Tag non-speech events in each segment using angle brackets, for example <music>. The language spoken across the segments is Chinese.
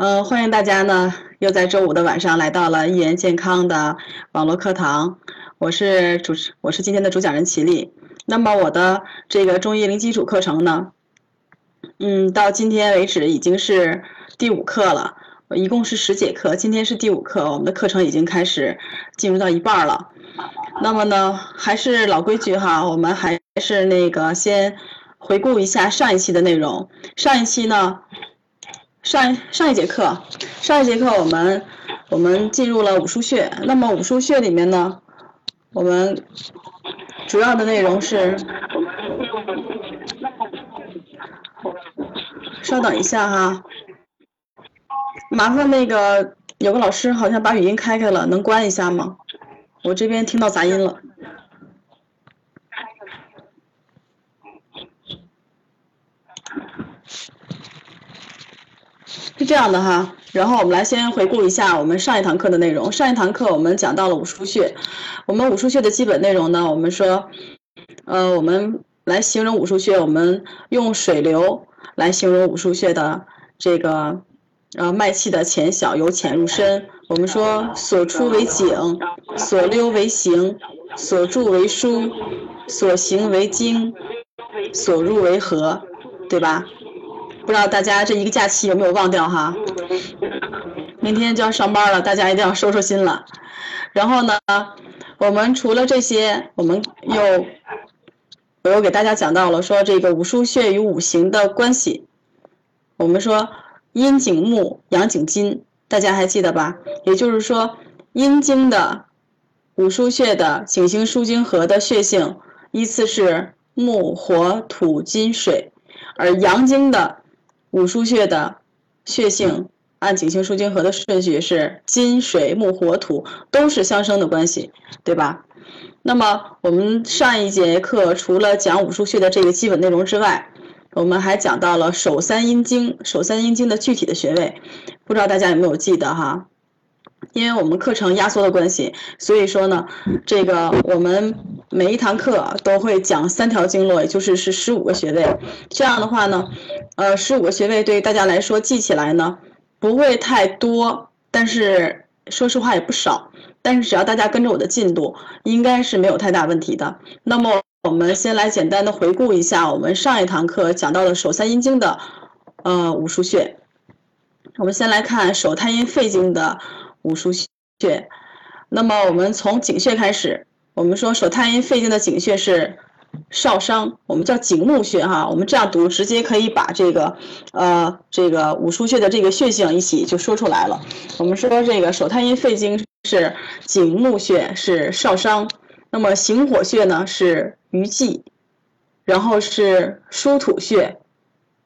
嗯，欢迎大家呢，又在周五的晚上来到了一言健康的网络课堂。我是主持，我是今天的主讲人齐丽。那么我的这个中医零基础课程呢，嗯，到今天为止已经是第五课了，一共是十节课，今天是第五课，我们的课程已经开始进入到一半了。那么呢，还是老规矩哈，我们还是那个先回顾一下上一期的内容。上一期呢。上上一节课，上一节课我们我们进入了五腧穴。那么五腧穴里面呢，我们主要的内容是，稍等一下哈，麻烦那个有个老师好像把语音开开了，能关一下吗？我这边听到杂音了。是这样的哈，然后我们来先回顾一下我们上一堂课的内容。上一堂课我们讲到了五腧穴，我们五腧穴的基本内容呢，我们说，呃，我们来形容五腧穴，我们用水流来形容五腧穴的这个，呃，脉气的浅小，由浅入深。我们说所出为景，所溜为行，所注为枢，所行为经，所入为和，对吧？不知道大家这一个假期有没有忘掉哈？明天就要上班了，大家一定要收收心了。然后呢，我们除了这些，我们又我又给大家讲到了说这个五腧穴与五行的关系。我们说阴景木，阳景金，大家还记得吧？也就是说，阴经的五腧穴的景行枢经合的穴性依次是木、火、土、金、水，而阳经的五腧穴的穴性按景行枢经合的顺序是金水木火土都是相生的关系，对吧？那么我们上一节课除了讲五腧穴的这个基本内容之外，我们还讲到了手三阴经，手三阴经的具体的穴位，不知道大家有没有记得哈？因为我们课程压缩的关系，所以说呢，这个我们每一堂课都会讲三条经络，也就是是十五个穴位。这样的话呢，呃，十五个穴位对于大家来说记起来呢不会太多，但是说实话也不少。但是只要大家跟着我的进度，应该是没有太大问题的。那么我们先来简单的回顾一下我们上一堂课讲到的手三阴经的呃五腧穴。我们先来看手太阴肺经的。五腧穴，那么我们从井穴开始，我们说手太阴肺经的井穴是少商，我们叫井木穴哈，我们这样读，直接可以把这个呃这个五腧穴的这个穴性一起就说出来了。我们说这个手太阴肺经是井木穴是少商，那么行火穴呢是鱼际，然后是疏土穴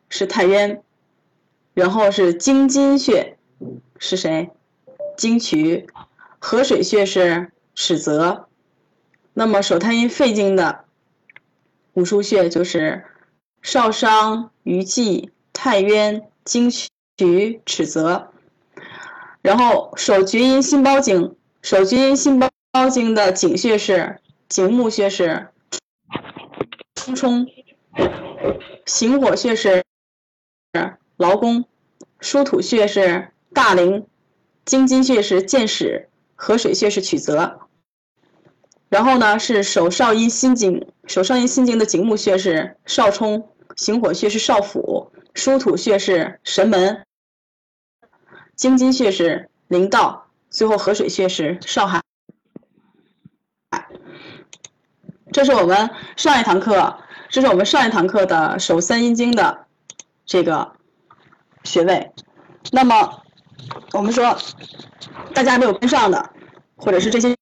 是太渊，然后是经津穴是谁？经渠，合水穴是尺泽，那么手太阴肺经的五腧穴就是少商、鱼际、太渊、经渠、尺泽。然后手厥阴心包经，手厥阴心包经的井穴是井木穴是冲冲，行火穴是劳宫，疏土穴是大陵。经津穴是见始，合水穴是曲泽，然后呢是手少阴心经，手少阴心经的景木穴是少冲，行火穴是少府，疏土穴是神门，经津穴是灵道，最后合水穴是少海。这是我们上一堂课，这是我们上一堂课的手三阴经的这个穴位，那么。我们说，大家没有跟上的，或者是这些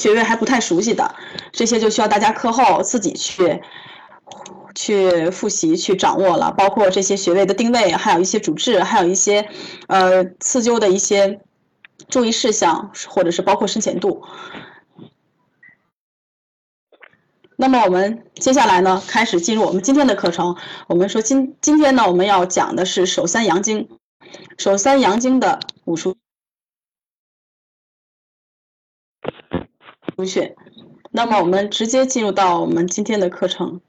穴位还不太熟悉的，这些就需要大家课后自己去去复习、去掌握了。包括这些穴位的定位，还有一些主治，还有一些呃刺灸的一些注意事项，或者是包括深浅度。那么我们接下来呢，开始进入我们今天的课程。我们说今今天呢，我们要讲的是手三阳经。手三阳经的五腧穴，那么我们直接进入到我们今天的课程。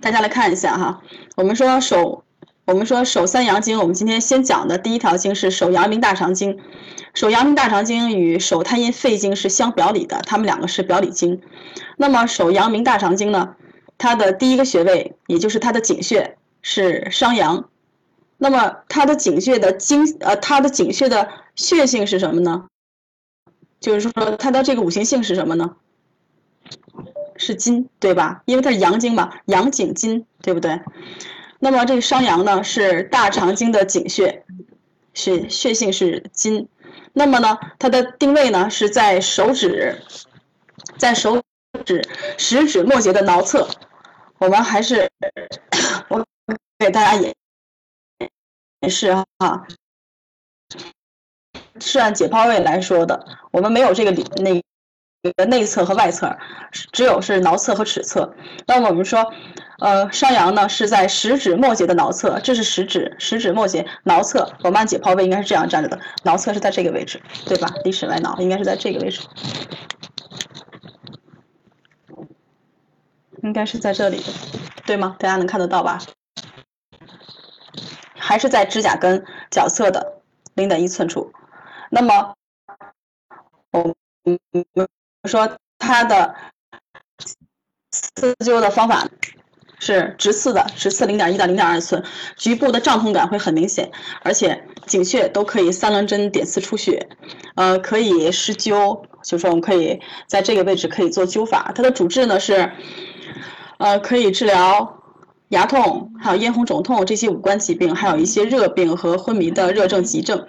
大家来看一下哈，我们说手我们说手三阳经，我们今天先讲的第一条经是手阳明大肠经。手阳明大肠经与手太阴肺经是相表里的，它们两个是表里经。那么手阳明大肠经呢，它的第一个穴位，也就是它的井穴是商阳。那么它的井穴的经，呃，它的井穴的穴性是什么呢？就是说它的这个五行性是什么呢？是金，对吧？因为它是阳经嘛，阳井金，对不对？那么这个商阳呢，是大肠经的井穴，是穴性是金。那么呢，它的定位呢是在手指，在手指食指末节的桡侧。我们还是我给大家演演示哈，是按解剖位来说的，我们没有这个里那。内侧和外侧，只有是桡侧和尺侧。那么我们说，呃，商阳呢是在食指末节的桡侧，这是食指，食指末节桡侧。我们按解剖位应该是这样站着的，桡侧是在这个位置，对吧？历史外桡应该是在这个位置，应该是在这里的，对吗？大家能看得到吧？还是在指甲根角侧的零点一寸处。那么，我们。说它的刺灸的方法是直刺的，直刺零点一到零点二寸，局部的胀痛感会很明显，而且井穴都可以三棱针点刺出血，呃，可以施灸，就是说我们可以在这个位置可以做灸法。它的主治呢是，呃，可以治疗牙痛，还有咽喉肿痛这些五官疾病，还有一些热病和昏迷的热症急症，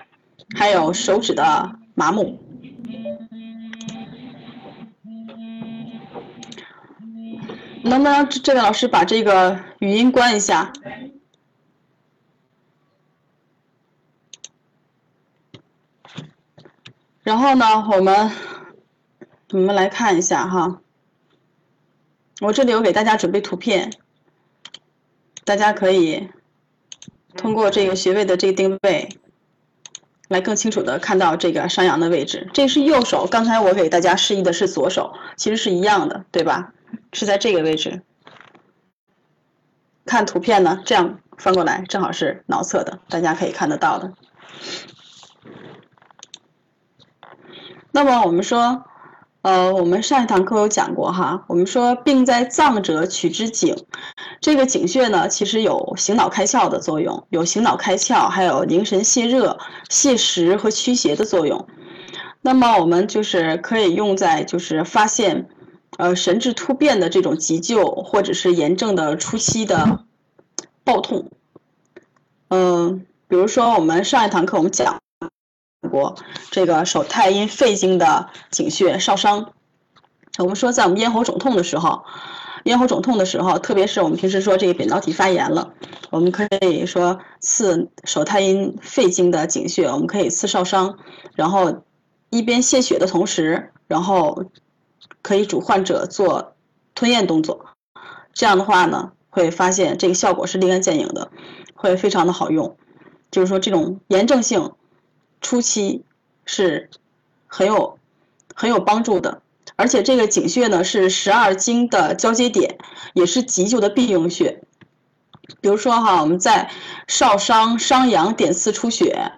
还有手指的麻木。能不能这位老师把这个语音关一下？然后呢，我们我们来看一下哈，我这里有给大家准备图片，大家可以通过这个穴位的这个定位，来更清楚的看到这个商阳的位置。这是右手，刚才我给大家示意的是左手，其实是一样的，对吧？是在这个位置，看图片呢，这样翻过来正好是脑侧的，大家可以看得到的。那么我们说，呃，我们上一堂课有讲过哈，我们说病在脏者取之井，这个井穴呢，其实有醒脑开窍的作用，有醒脑开窍，还有凝神泄热、泻实和驱邪的作用。那么我们就是可以用在就是发现。呃，神志突变的这种急救，或者是炎症的初期的暴痛，嗯，比如说我们上一堂课我们讲过这个手太阴肺经的井穴少商，我们说在我们咽喉肿痛的时候，咽喉肿痛的时候，特别是我们平时说这个扁桃体发炎了，我们可以说刺手太阴肺经的井穴，我们可以刺少商，然后一边献血的同时，然后。可以主患者做吞咽动作，这样的话呢，会发现这个效果是立竿见影的，会非常的好用。就是说，这种炎症性初期是很有很有帮助的。而且这个井穴呢是十二经的交接点，也是急救的必用穴。比如说哈，我们在少商、商阳点刺出血。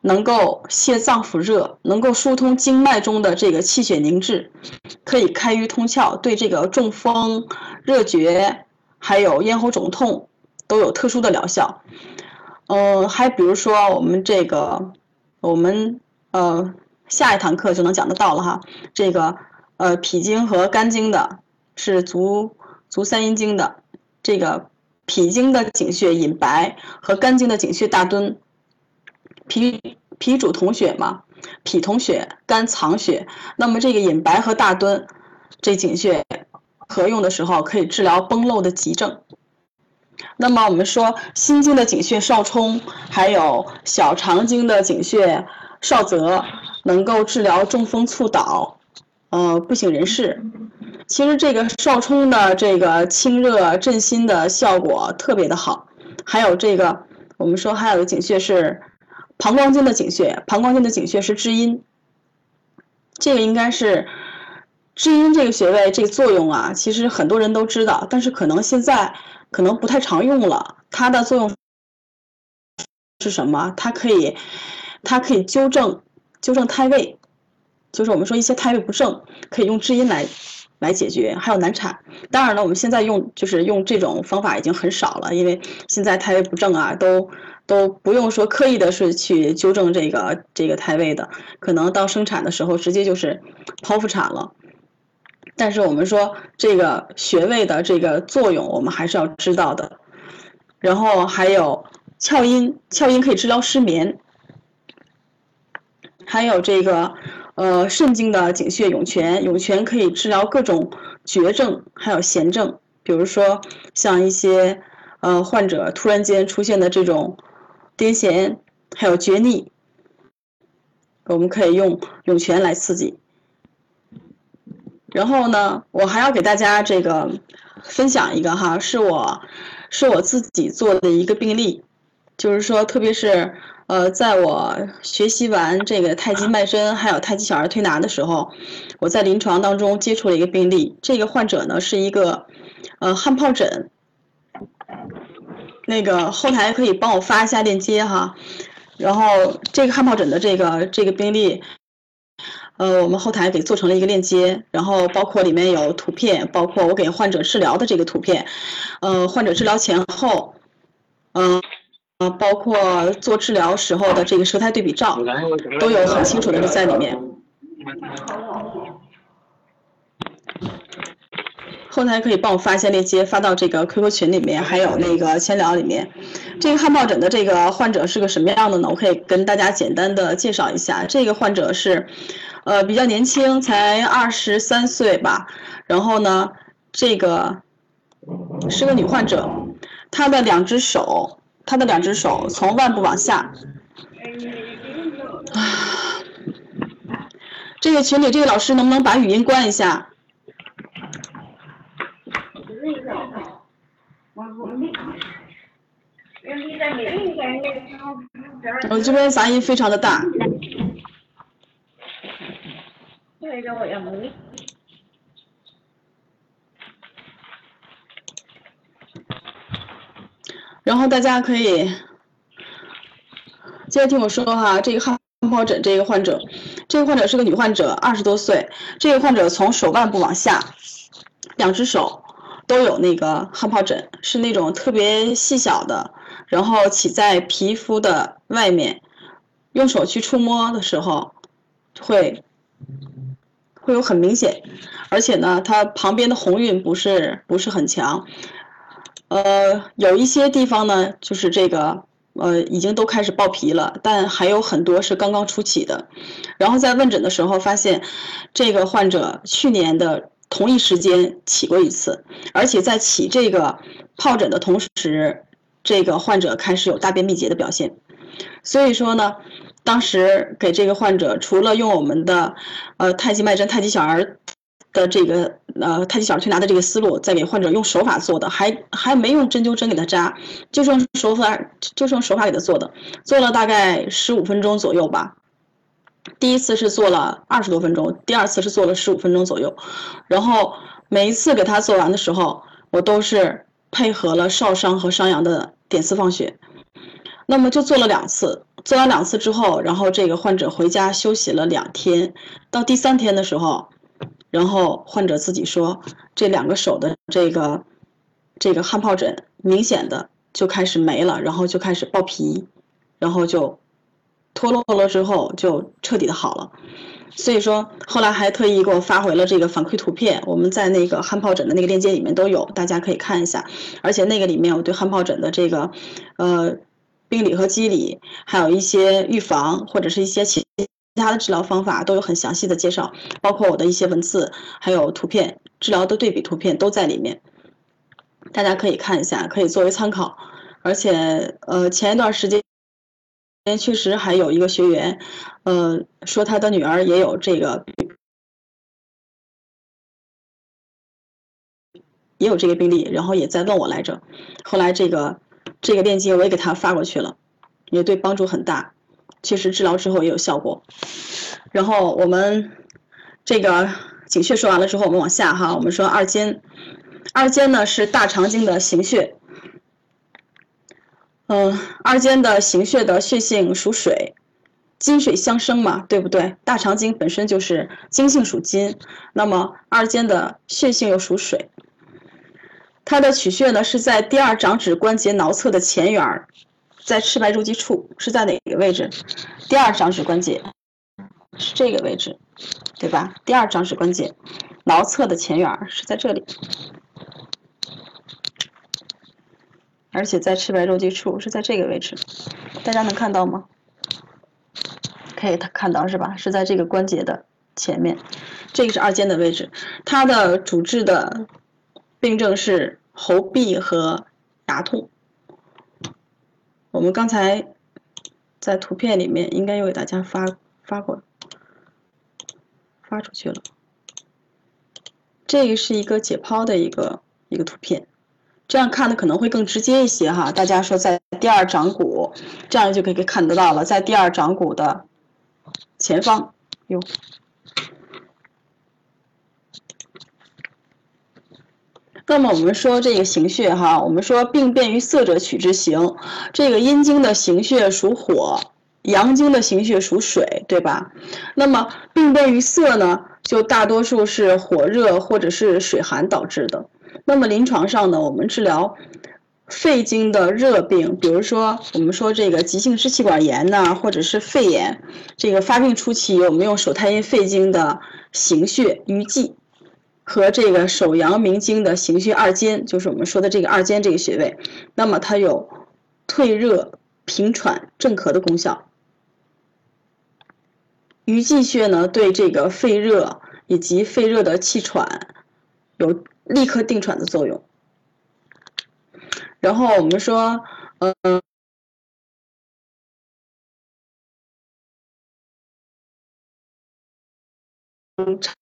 能够泻脏腑热，能够疏通经脉中的这个气血凝滞，可以开瘀通窍，对这个中风、热厥，还有咽喉肿痛都有特殊的疗效。嗯，还比如说我们这个，我们呃下一堂课就能讲得到了哈。这个呃脾经和肝经的，是足足三阴经的，这个脾经的井穴隐白和肝经的井穴大敦。脾脾主统血嘛，脾统血，肝藏血。那么这个隐白和大敦这井穴合用的时候，可以治疗崩漏的急症。那么我们说心经的井穴少冲，还有小肠经的井穴少泽，能够治疗中风猝倒，呃不省人事。其实这个少冲的这个清热镇心的效果特别的好。还有这个我们说还有个井穴是。膀胱经的井穴，膀胱经的井穴是至阴，这个应该是至阴这个穴位，这个作用啊，其实很多人都知道，但是可能现在可能不太常用了。它的作用是什么？它可以，它可以纠正纠正胎位，就是我们说一些胎位不正，可以用知音来来解决。还有难产，当然了，我们现在用就是用这种方法已经很少了，因为现在胎位不正啊，都都不用说刻意的是去纠正这个这个胎位的，可能到生产的时候直接就是剖腹产了。但是我们说这个穴位的这个作用，我们还是要知道的。然后还有窍阴，窍阴可以治疗失眠。还有这个呃肾经的井穴涌泉，涌泉可以治疗各种绝症，还有痫症。比如说像一些呃患者突然间出现的这种癫痫，还有厥逆，我们可以用涌泉来刺激。然后呢，我还要给大家这个分享一个哈，是我是我自己做的一个病例，就是说，特别是呃，在我学习完这个太极脉针还有太极小儿推拿的时候，我在临床当中接触了一个病例，这个患者呢是一个呃汗疱疹，那个后台可以帮我发一下链接哈，然后这个汗疱疹的这个这个病例。呃，我们后台给做成了一个链接，然后包括里面有图片，包括我给患者治疗的这个图片，呃，患者治疗前后，嗯，呃，包括做治疗时候的这个舌苔对比照，都有很清楚的在里面。后台可以帮我发一下链接，发到这个 QQ 群里面，还有那个千聊里面。这个汗疱疹的这个患者是个什么样的呢？我可以跟大家简单的介绍一下，这个患者是。呃，比较年轻，才二十三岁吧。然后呢，这个是个女患者，她的两只手，她的两只手从腕部往下。啊，这个群里这个老师能不能把语音关一下？我这边杂音非常的大。然后大家可以接着听我说哈，这个汗疱疹这个患者，这个患者是个女患者，二十多岁。这个患者从手腕部往下，两只手都有那个汗疱疹，是那种特别细小的，然后起在皮肤的外面，用手去触摸的时候会。会有很明显，而且呢，它旁边的红晕不是不是很强，呃，有一些地方呢，就是这个呃已经都开始爆皮了，但还有很多是刚刚初起的。然后在问诊的时候发现，这个患者去年的同一时间起过一次，而且在起这个疱疹的同时，这个患者开始有大便秘结的表现。所以说呢。当时给这个患者，除了用我们的，呃，太极脉针、太极小儿的这个，呃，太极小儿推拿的这个思路，再给患者用手法做的，还还没用针灸针给他扎，就用手法，就用手法给他做的，做了大概十五分钟左右吧。第一次是做了二十多分钟，第二次是做了十五分钟左右，然后每一次给他做完的时候，我都是配合了少商和商阳的点刺放血，那么就做了两次。做完两次之后，然后这个患者回家休息了两天，到第三天的时候，然后患者自己说，这两个手的这个这个汗疱疹明显的就开始没了，然后就开始爆皮，然后就脱落了之后就彻底的好了。所以说后来还特意给我发回了这个反馈图片，我们在那个汗疱疹的那个链接里面都有，大家可以看一下。而且那个里面我对汗疱疹的这个，呃。病理和机理，还有一些预防或者是一些其他的治疗方法，都有很详细的介绍，包括我的一些文字，还有图片治疗的对比图片都在里面，大家可以看一下，可以作为参考。而且，呃，前一段时间确实还有一个学员，呃，说他的女儿也有这个，也有这个病例，然后也在问我来着，后来这个。这个链接我也给他发过去了，也对帮助很大，确实治疗之后也有效果。然后我们这个井穴说完了之后，我们往下哈，我们说二间，二间呢是大肠经的行穴。嗯，二间的行穴的血性属水，金水相生嘛，对不对？大肠经本身就是金性属金，那么二间的血性又属水，它的取穴呢是在第二掌指关节桡侧的前缘，在赤白肉际处，是在哪个位置？第二掌指关节是这个位置，对吧？第二掌指关节桡侧的前缘是在这里。而且在赤白肉际处是在这个位置，大家能看到吗？可以看到是吧？是在这个关节的前面，这个是二尖的位置。它的主治的病症是喉痹和牙痛。我们刚才在图片里面应该有给大家发发过，发出去了。这个是一个解剖的一个一个图片。这样看的可能会更直接一些哈，大家说在第二掌骨，这样就可以看得到了，在第二掌骨的前方，哟。那么我们说这个行穴哈，我们说病变于色者取之行，这个阴经的行穴属火，阳经的行穴属水，对吧？那么病变于色呢，就大多数是火热或者是水寒导致的。那么临床上呢，我们治疗肺经的热病，比如说我们说这个急性支气管炎呐，或者是肺炎，这个发病初期，我们用手太阴肺经的行穴鱼际和这个手阳明经的行穴二间，就是我们说的这个二间这个穴位，那么它有退热、平喘、镇咳的功效。鱼际穴呢，对这个肺热以及肺热的气喘有。立刻定喘的作用。然后我们说，嗯，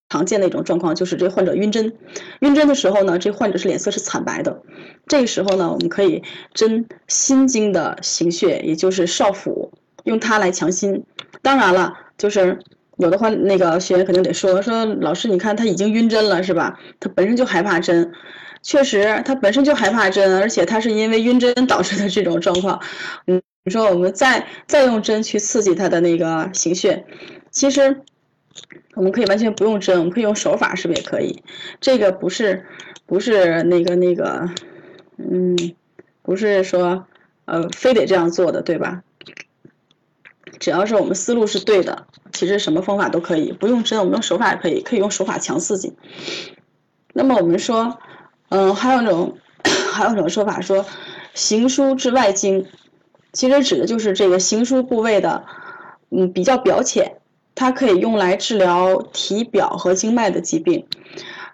常见的一种状况就是这患者晕针，晕针的时候呢，这患者是脸色是惨白的。这个时候呢，我们可以针心经的行穴，也就是少府，用它来强心。当然了，就是。有的话，那个学员肯定得说说老师，你看他已经晕针了，是吧？他本身就害怕针，确实他本身就害怕针，而且他是因为晕针导致的这种状况。嗯，你说我们再再用针去刺激他的那个行穴，其实我们可以完全不用针，我们可以用手法，是不是也可以？这个不是不是那个那个，嗯，不是说呃非得这样做的，对吧？只要是我们思路是对的，其实什么方法都可以，不用针，我们用手法也可以，可以用手法强刺激。那么我们说，嗯，还有一种，<coughs> 还有一种说法说，行书至外经，其实指的就是这个行书部位的，嗯，比较表浅，它可以用来治疗体表和经脉的疾病，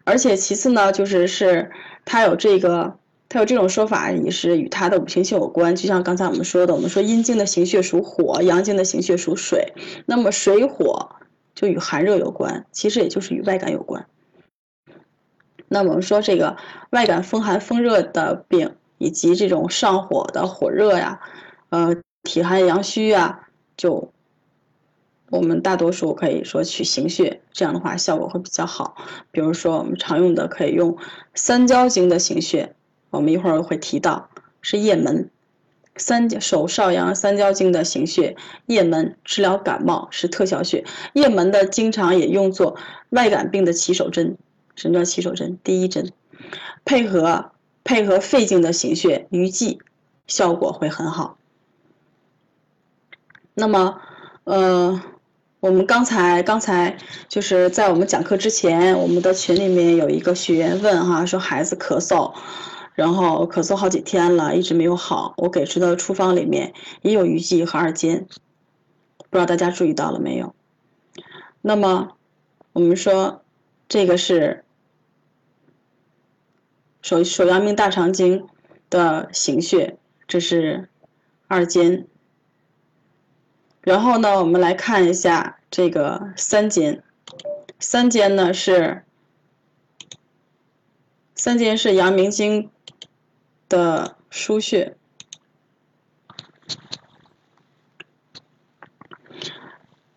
而且其次呢，就是是它有这个。它有这种说法，也是与它的五行性有关。就像刚才我们说的，我们说阴经的行穴属火，阳经的行穴属水，那么水火就与寒热有关，其实也就是与外感有关。那我们说这个外感风寒风热的病，以及这种上火的火热呀，呃，体寒阳虚呀，就我们大多数可以说取行穴，这样的话效果会比较好。比如说我们常用的可以用三焦经的行穴。我们一会儿会提到是液门，三手少阳三焦经的行穴，液门治疗感冒是特效穴。液门的经常也用作外感病的起手针，什么叫起手针？第一针，配合配合肺经的行穴鱼际，效果会很好。那么，呃，我们刚才刚才就是在我们讲课之前，我们的群里面有一个学员问哈，说孩子咳嗽。然后咳嗽好几天了，一直没有好。我给出的处方里面也有鱼际和二尖，不知道大家注意到了没有？那么我们说这个是手手阳明大肠经的行穴，这是二尖。然后呢，我们来看一下这个三尖，三尖呢是三尖是阳明经。的腧穴，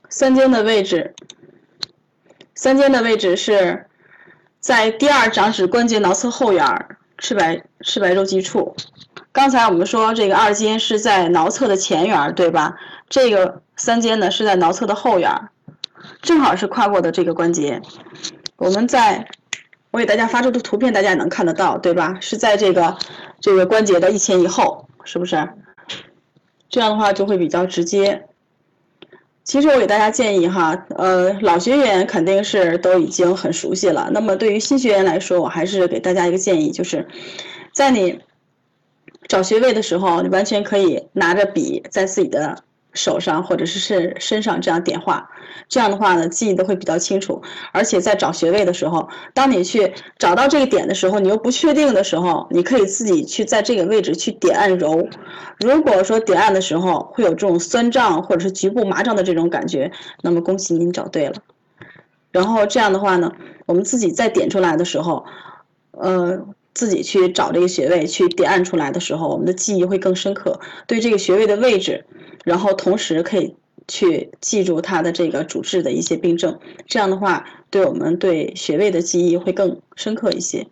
三尖的位置，三尖的位置是在第二掌指关节桡侧后缘赤白赤白肉际处，刚才我们说这个二尖是在桡侧的前缘，对吧？这个三尖呢是在桡侧的后缘，正好是跨过的这个关节。我们在，我给大家发出的图片，大家也能看得到，对吧？是在这个这个关节的一前一后，是不是？这样的话就会比较直接。其实我给大家建议哈，呃，老学员肯定是都已经很熟悉了。那么对于新学员来说，我还是给大家一个建议，就是在你。找穴位的时候，你完全可以拿着笔在自己的手上或者是身身上这样点画，这样的话呢，记忆都会比较清楚。而且在找穴位的时候，当你去找到这个点的时候，你又不确定的时候，你可以自己去在这个位置去点按揉。如果说点按的时候会有这种酸胀或者是局部麻胀的这种感觉，那么恭喜您找对了。然后这样的话呢，我们自己再点出来的时候，呃。自己去找这个穴位去点按出来的时候，我们的记忆会更深刻，对这个穴位的位置，然后同时可以去记住它的这个主治的一些病症，这样的话，对我们对穴位的记忆会更深刻一些。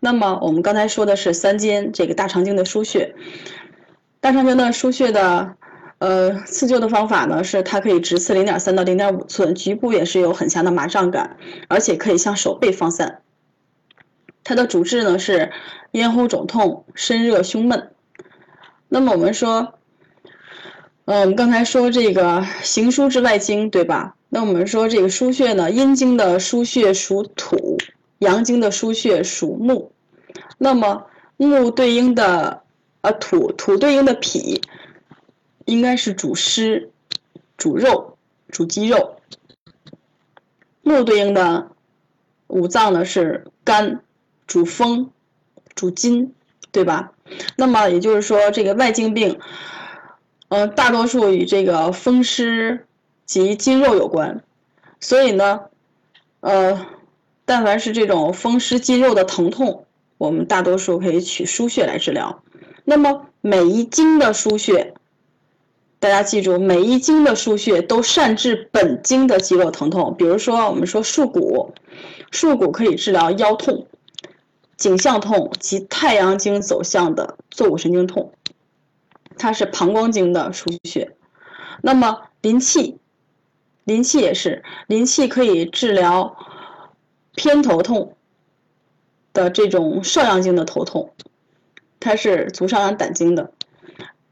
那么我们刚才说的是三尖这个大肠经的腧穴，大肠经的腧穴的呃刺灸的方法呢，是它可以直刺零点三到零点五寸，局部也是有很强的麻胀感，而且可以向手背放散。它的主治呢是咽喉肿痛、身热、胸闷。那么我们说，呃，我们刚才说这个行书之外经，对吧？那我们说这个腧穴呢，阴经的腧穴属土，阳经的腧穴属木。那么木对应的，呃，土土对应的脾，应该是主湿、主肉、主肌肉。木对应的五脏呢是肝。主风，主筋，对吧？那么也就是说，这个外经病，呃，大多数与这个风湿及筋肉有关。所以呢，呃，但凡是这种风湿筋肉的疼痛，我们大多数可以取腧穴来治疗。那么每一经的腧穴，大家记住，每一经的腧穴都善治本经的肌肉疼痛。比如说，我们说束骨，束骨可以治疗腰痛。颈项痛及太阳经走向的坐骨神经痛，它是膀胱经的腧穴。那么临气，临气也是临气可以治疗偏头痛的这种少阳经的头痛，它是足少阳胆经的。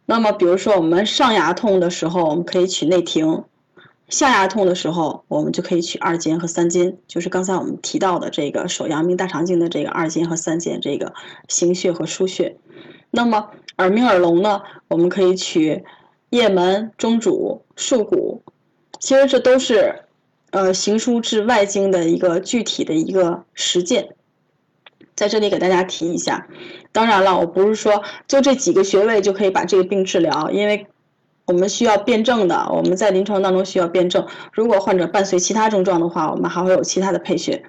那么比如说我们上牙痛的时候，我们可以取内庭。下牙痛的时候，我们就可以取二尖和三尖，就是刚才我们提到的这个手阳明大肠经的这个二尖和三尖这个行穴和腧穴。那么耳鸣耳聋呢，我们可以取腋门、中主、束骨。其实这都是呃行输治外经的一个具体的一个实践，在这里给大家提一下。当然了，我不是说就这几个穴位就可以把这个病治疗，因为。我们需要辩证的，我们在临床当中需要辩证。如果患者伴随其他症状的话，我们还会有其他的配穴。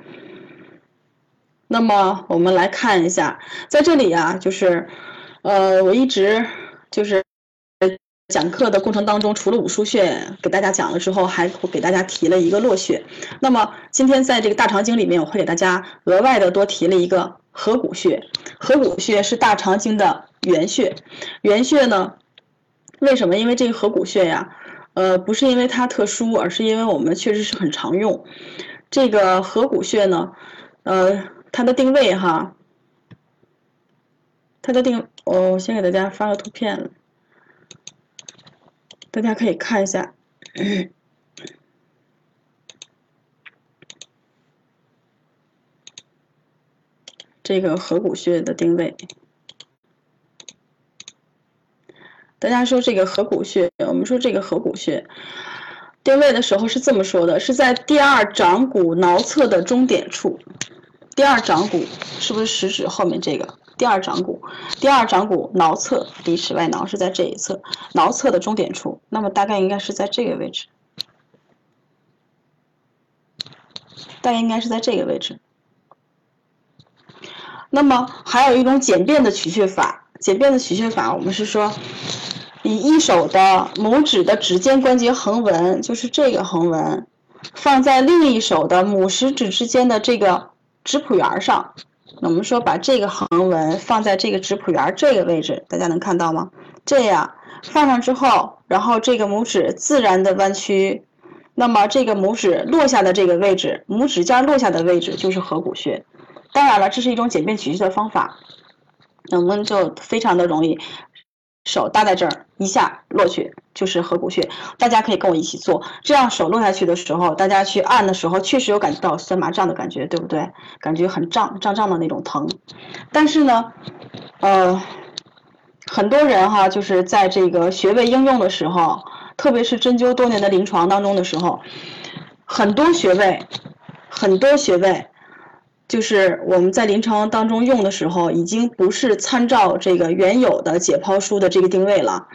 那么我们来看一下，在这里啊，就是，呃，我一直就是讲课的过程当中，除了五腧穴给大家讲了之后，还给大家提了一个络穴。那么今天在这个大肠经里面，我会给大家额外的多提了一个合谷穴。合谷穴是大肠经的原穴，原穴呢。为什么？因为这个合谷穴呀，呃，不是因为它特殊，而是因为我们确实是很常用。这个合谷穴呢，呃，它的定位哈，它的定，我先给大家发个图片，大家可以看一下这个合谷穴的定位。大家说这个合谷穴，我们说这个合谷穴定位的时候是这么说的，是在第二掌骨桡侧的中点处。第二掌骨是不是食指后面这个？第二掌骨，第二掌骨桡侧离齿外桡是在这一侧，桡侧的中点处，那么大概应该是在这个位置，大概应该是在这个位置。那么还有一种简便的取穴法，简便的取穴法，我们是说。以一手的拇指的指尖关节横纹，就是这个横纹，放在另一手的拇食指之间的这个指蹼缘上，我们说把这个横纹放在这个指蹼缘这个位置，大家能看到吗？这样放上之后，然后这个拇指自然的弯曲，那么这个拇指落下的这个位置，拇指尖落下的位置就是合谷穴。当然了，这是一种简便取穴的方法，那我们就非常的容易。手搭在这儿，一下落去就是合谷穴。大家可以跟我一起做，这样手落下去的时候，大家去按的时候，确实有感觉到酸麻胀的感觉，对不对？感觉很胀，胀胀的那种疼。但是呢，呃，很多人哈，就是在这个穴位应用的时候，特别是针灸多年的临床当中的时候，很多穴位，很多穴位。就是我们在临床当中用的时候，已经不是参照这个原有的解剖书的这个定位了。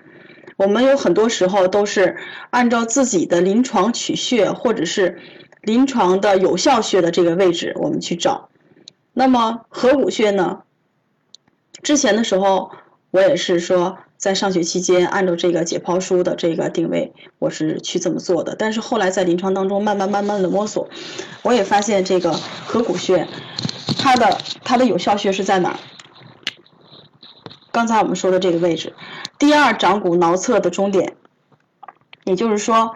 我们有很多时候都是按照自己的临床取穴，或者是临床的有效穴的这个位置，我们去找。那么合谷穴呢？之前的时候，我也是说。在上学期间，按照这个解剖书的这个定位，我是去这么做的。但是后来在临床当中，慢慢慢慢的摸索，我也发现这个合谷穴，它的它的有效穴是在哪儿？刚才我们说的这个位置，第二掌骨桡侧的中点。也就是说，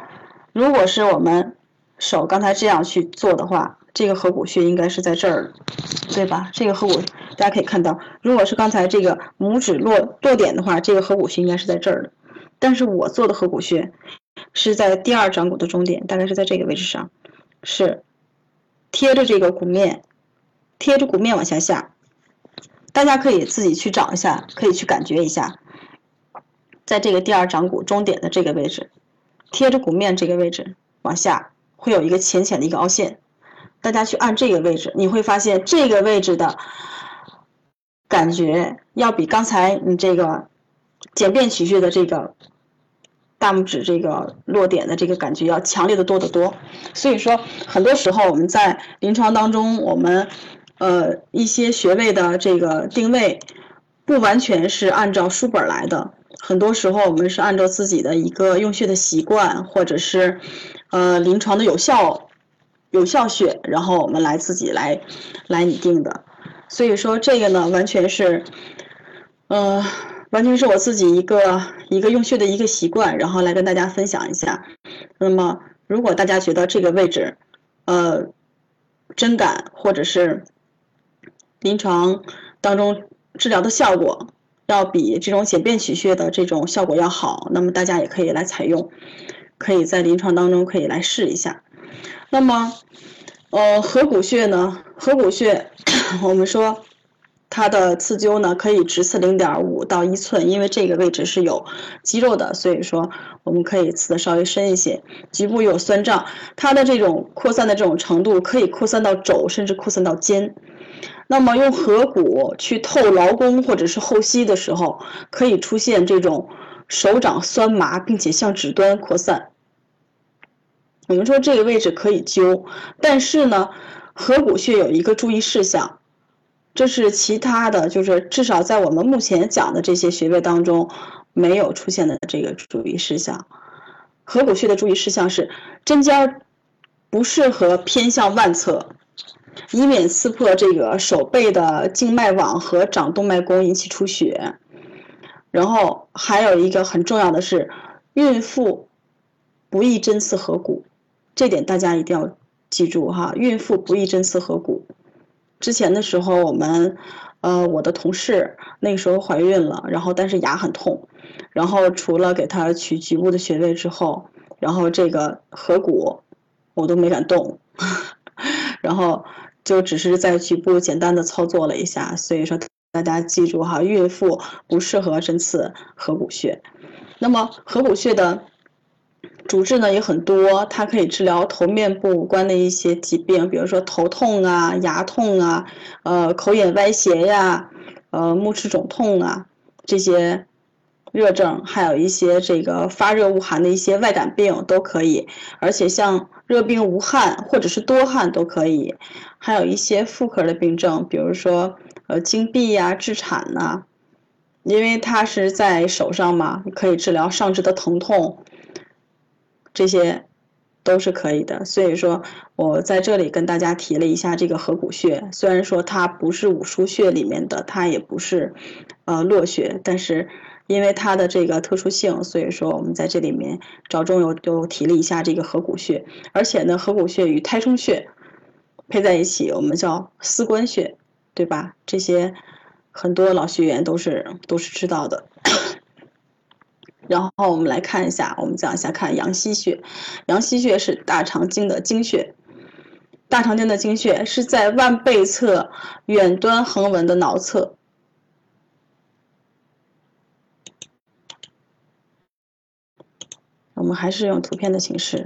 如果是我们手刚才这样去做的话。这个合谷穴应该是在这儿，对吧？这个合谷大家可以看到，如果是刚才这个拇指落落点的话，这个合谷穴应该是在这儿的。但是我做的合谷穴是在第二掌骨的中点，大概是在这个位置上，是贴着这个骨面，贴着骨面往下下。大家可以自己去找一下，可以去感觉一下，在这个第二掌骨中点的这个位置，贴着骨面这个位置往下，会有一个浅浅的一个凹陷。大家去按这个位置，你会发现这个位置的感觉要比刚才你这个简便取穴的这个大拇指这个落点的这个感觉要强烈的多得多。所以说，很多时候我们在临床当中，我们呃一些穴位的这个定位不完全是按照书本来的，很多时候我们是按照自己的一个用穴的习惯，或者是呃临床的有效。有效穴，然后我们来自己来来拟定的，所以说这个呢，完全是，呃，完全是我自己一个一个用穴的一个习惯，然后来跟大家分享一下。那么，如果大家觉得这个位置，呃，针感或者是临床当中治疗的效果要比这种简便取穴的这种效果要好，那么大家也可以来采用，可以在临床当中可以来试一下。那么，呃，合谷穴呢？合谷穴，<clears throat> 我们说它的刺灸呢，可以直刺零点五到一寸，因为这个位置是有肌肉的，所以说我们可以刺的稍微深一些。局部有酸胀，它的这种扩散的这种程度可以扩散到肘，甚至扩散到肩。那么用合谷去透劳宫或者是后溪的时候，可以出现这种手掌酸麻，并且向指端扩散。我们说这个位置可以灸，但是呢，合谷穴有一个注意事项，这是其他的就是至少在我们目前讲的这些穴位当中没有出现的这个注意事项。合谷穴的注意事项是针尖不适合偏向腕侧，以免刺破这个手背的静脉网和掌动脉弓引起出血。然后还有一个很重要的是，孕妇不宜针刺合谷。这点大家一定要记住哈，孕妇不宜针刺合谷。之前的时候，我们，呃，我的同事那个时候怀孕了，然后但是牙很痛，然后除了给她取局部的穴位之后，然后这个合谷我都没敢动，<laughs> 然后就只是在局部简单的操作了一下。所以说大家记住哈，孕妇不适合针刺合谷穴。那么合谷穴的。主治呢也很多，它可以治疗头面部五官的一些疾病，比如说头痛啊、牙痛啊、呃口眼歪斜呀、呃目赤肿痛啊这些热症，还有一些这个发热恶寒的一些外感病都可以，而且像热病无汗或者是多汗都可以，还有一些妇科的病症，比如说呃经闭呀、滞产呐，因为它是在手上嘛，可以治疗上肢的疼痛。这些都是可以的。所以说我在这里跟大家提了一下这个合谷穴，虽然说它不是五腧穴里面的，它也不是呃络穴，但是因为它的这个特殊性，所以说我们在这里面着重又又提了一下这个合谷穴，而且呢，合谷穴与太冲穴配在一起，我们叫司关穴，对吧？这些很多老学员都是都是知道的。然后我们来看一下，我们讲一下看阳溪穴。阳溪穴是大肠经的经穴，大肠经的经穴是在腕背侧远端横纹的桡侧。我们还是用图片的形式，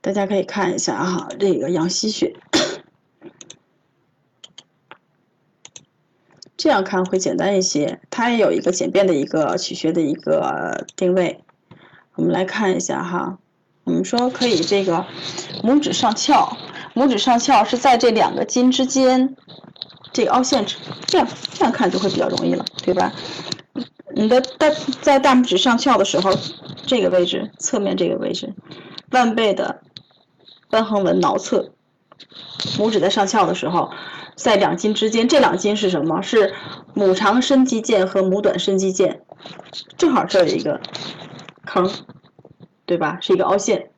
大家可以看一下啊，这个阳溪穴。这样看会简单一些，它也有一个简便的一个取穴的一个定位。我们来看一下哈，我们说可以这个拇指上翘，拇指上翘是在这两个筋之间，这个凹陷这样这样看就会比较容易了，对吧？你的大在大拇指上翘的时候，这个位置侧面这个位置，腕背的瘢横纹桡侧，拇指在上翘的时候。在两筋之间，这两筋是什么？是母长伸肌腱和母短伸肌腱，正好这有一个坑，对吧？是一个凹陷。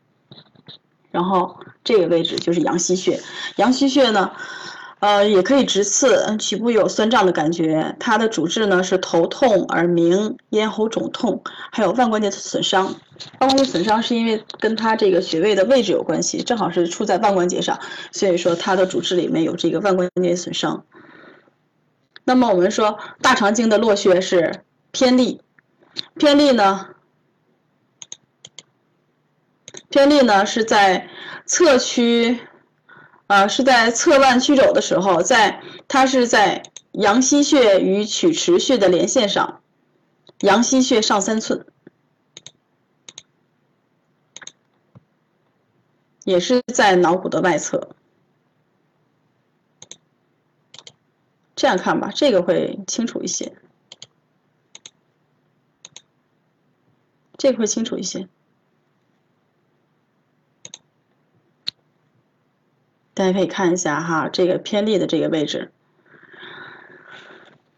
然后这个位置就是阳溪穴，阳溪穴呢？呃，也可以直刺，嗯局部有酸胀的感觉。它的主治呢是头痛、耳鸣、咽喉肿痛，还有腕关节损伤。腕关节损伤是因为跟它这个穴位的位置有关系，正好是出在腕关节上，所以说它的主治里面有这个腕关节损伤。那么我们说大肠经的络穴是偏历，偏历呢，偏历呢是在侧区。啊，是在侧腕曲肘的时候，在它是在阳溪穴与曲池穴的连线上，阳溪穴上三寸，也是在脑骨的外侧。这样看吧，这个会清楚一些，这个会清楚一些。大家可以看一下哈，这个偏历的这个位置，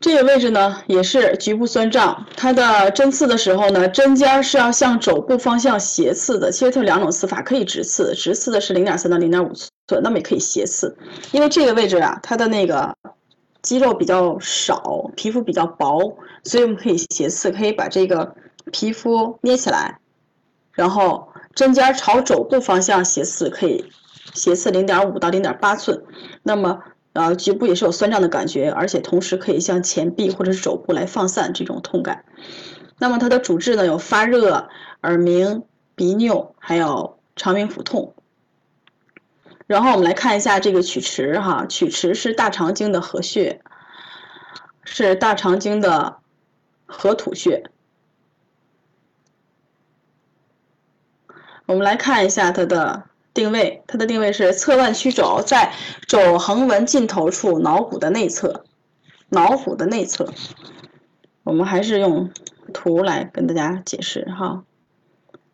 这个位置呢也是局部酸胀。它的针刺的时候呢，针尖是要向肘部方向斜刺的。其实它有两种刺法，可以直刺，直刺的是零点三到零点五寸，那么也可以斜刺。因为这个位置啊，它的那个肌肉比较少，皮肤比较薄，所以我们可以斜刺，可以把这个皮肤捏起来，然后针尖朝肘部方向斜刺，可以。斜刺零点五到零点八寸，那么呃局部也是有酸胀的感觉，而且同时可以向前臂或者是肘部来放散这种痛感。那么它的主治呢有发热、耳鸣、鼻拗，还有肠鸣腹痛。然后我们来看一下这个曲池哈，曲池是大肠经的合穴，是大肠经的合土穴。我们来看一下它的。定位，它的定位是侧腕曲肘，在肘横纹尽头处，脑骨的内侧，脑骨的内侧。我们还是用图来跟大家解释哈。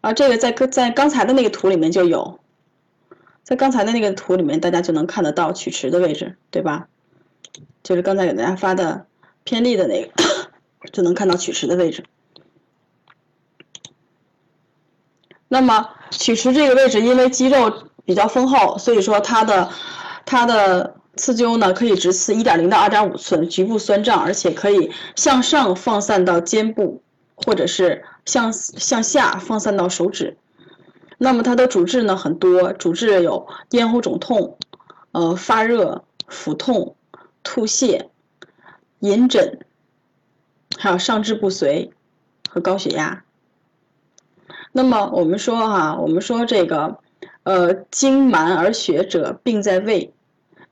啊，这个在在刚才的那个图里面就有，在刚才的那个图里面，大家就能看得到曲池的位置，对吧？就是刚才给大家发的偏历的那个，就能看到曲池的位置。那么曲池这个位置，因为肌肉比较丰厚，所以说它的它的刺灸呢，可以直刺一点零到二点五寸，局部酸胀，而且可以向上放散到肩部，或者是向向下放散到手指。那么它的主治呢很多，主治有咽喉肿痛、呃发热、腹痛、吐泻、隐疹，还有上肢不遂和高血压。那么我们说哈，我们说这个，呃，经满而血者，病在胃；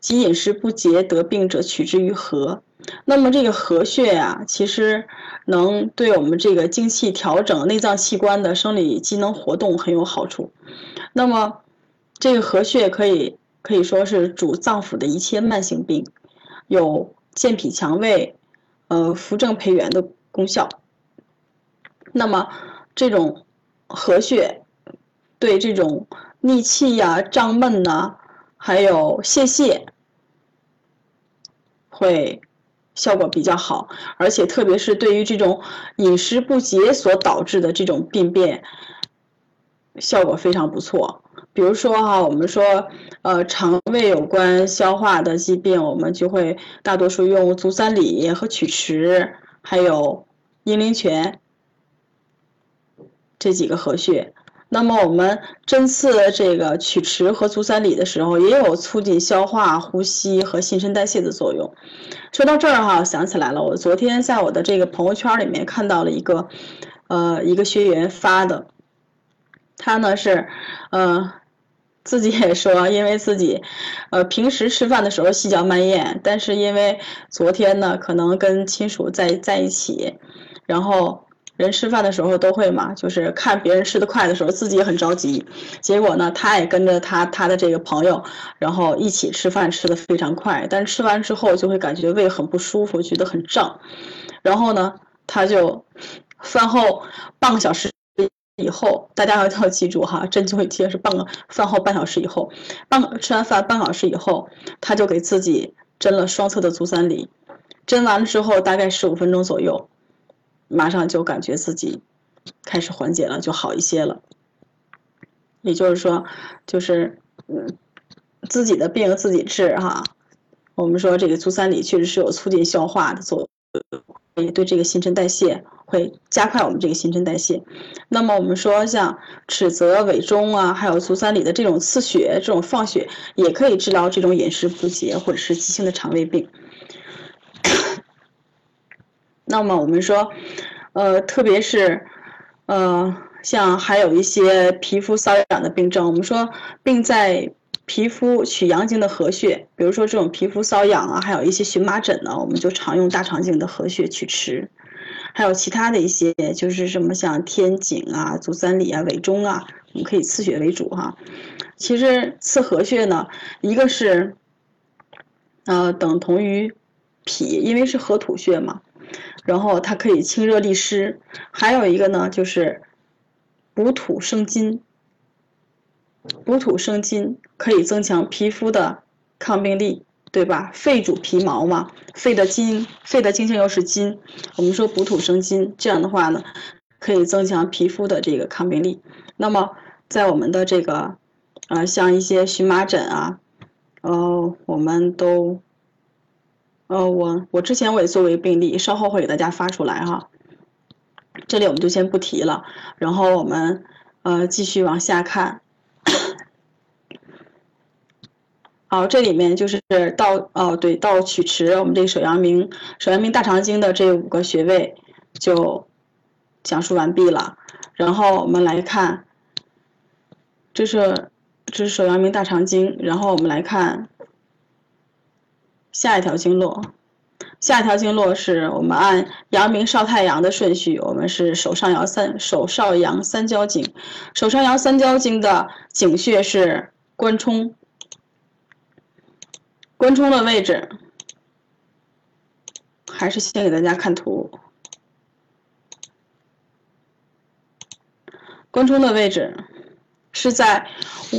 及饮食不节得病者，取之于合。那么这个合穴呀，其实能对我们这个精气调整、内脏器官的生理机能活动很有好处。那么这个合穴可以可以说是主脏腑的一切慢性病，有健脾强胃、呃扶正培元的功效。那么这种合穴对这种逆气呀、胀闷呐，还有泄泻会效果比较好，而且特别是对于这种饮食不节所导致的这种病变，效果非常不错。比如说哈，我们说呃肠胃有关消化的疾病，我们就会大多数用足三里和曲池，还有阴陵泉这几个合穴。那么我们针刺这个曲池和足三里的时候，也有促进消化、呼吸和新陈代谢的作用。说到这儿哈，想起来了，我昨天在我的这个朋友圈里面看到了一个，呃，一个学员发的，他呢是，呃。自己也说，因为自己，呃，平时吃饭的时候细嚼慢咽，但是因为昨天呢，可能跟亲属在在一起，然后人吃饭的时候都会嘛，就是看别人吃的快的时候，自己也很着急。结果呢，他也跟着他他的这个朋友，然后一起吃饭，吃的非常快，但是吃完之后就会感觉胃很不舒服，觉得很胀。然后呢，他就饭后半个小时。以后大家要要记住哈，针灸一贴是半个饭后半小时以后，半吃完饭半小时以后，他就给自己针了双侧的足三里，针完了之后大概十五分钟左右，马上就感觉自己开始缓解了，就好一些了。也就是说，就是嗯，自己的病自己治哈。我们说这个足三里确实是有促进消化的作用，也对这个新陈代谢。会加快我们这个新陈代谢。那么我们说像尺泽、委中啊，还有足三里的这种刺血、这种放血，也可以治疗这种饮食不节或者是急性的肠胃病。那么我们说，呃，特别是呃，像还有一些皮肤瘙痒的病症，我们说病在皮肤取阳经的合穴，比如说这种皮肤瘙痒啊，还有一些荨麻疹呢，我们就常用大肠经的合穴去吃。还有其他的一些，就是什么像天井啊、足三里啊、委中啊，我们可以刺血为主哈。其实刺合穴呢，一个是，呃，等同于脾，因为是合土穴嘛，然后它可以清热利湿。还有一个呢，就是补土生金，补土生金可以增强皮肤的抗病力。对吧？肺主皮毛嘛，肺的金，肺的经性又是金，我们说补土生金，这样的话呢，可以增强皮肤的这个抗病力。那么在我们的这个，呃，像一些荨麻疹啊，呃，我们都，呃，我我之前我也作为病例，稍后会给大家发出来哈。这里我们就先不提了，然后我们呃继续往下看。好，这里面就是到哦，对，到曲池，我们这个手阳明、手阳明大肠经的这五个穴位就讲述完毕了。然后我们来看，这是这是手阳明大肠经，然后我们来看下一条经络。下一条经络是我们按阳明少太阳的顺序，我们是手上阳三手少阳三焦经，手上阳三焦经的井穴是关冲。关冲的位置，还是先给大家看图。关冲的位置是在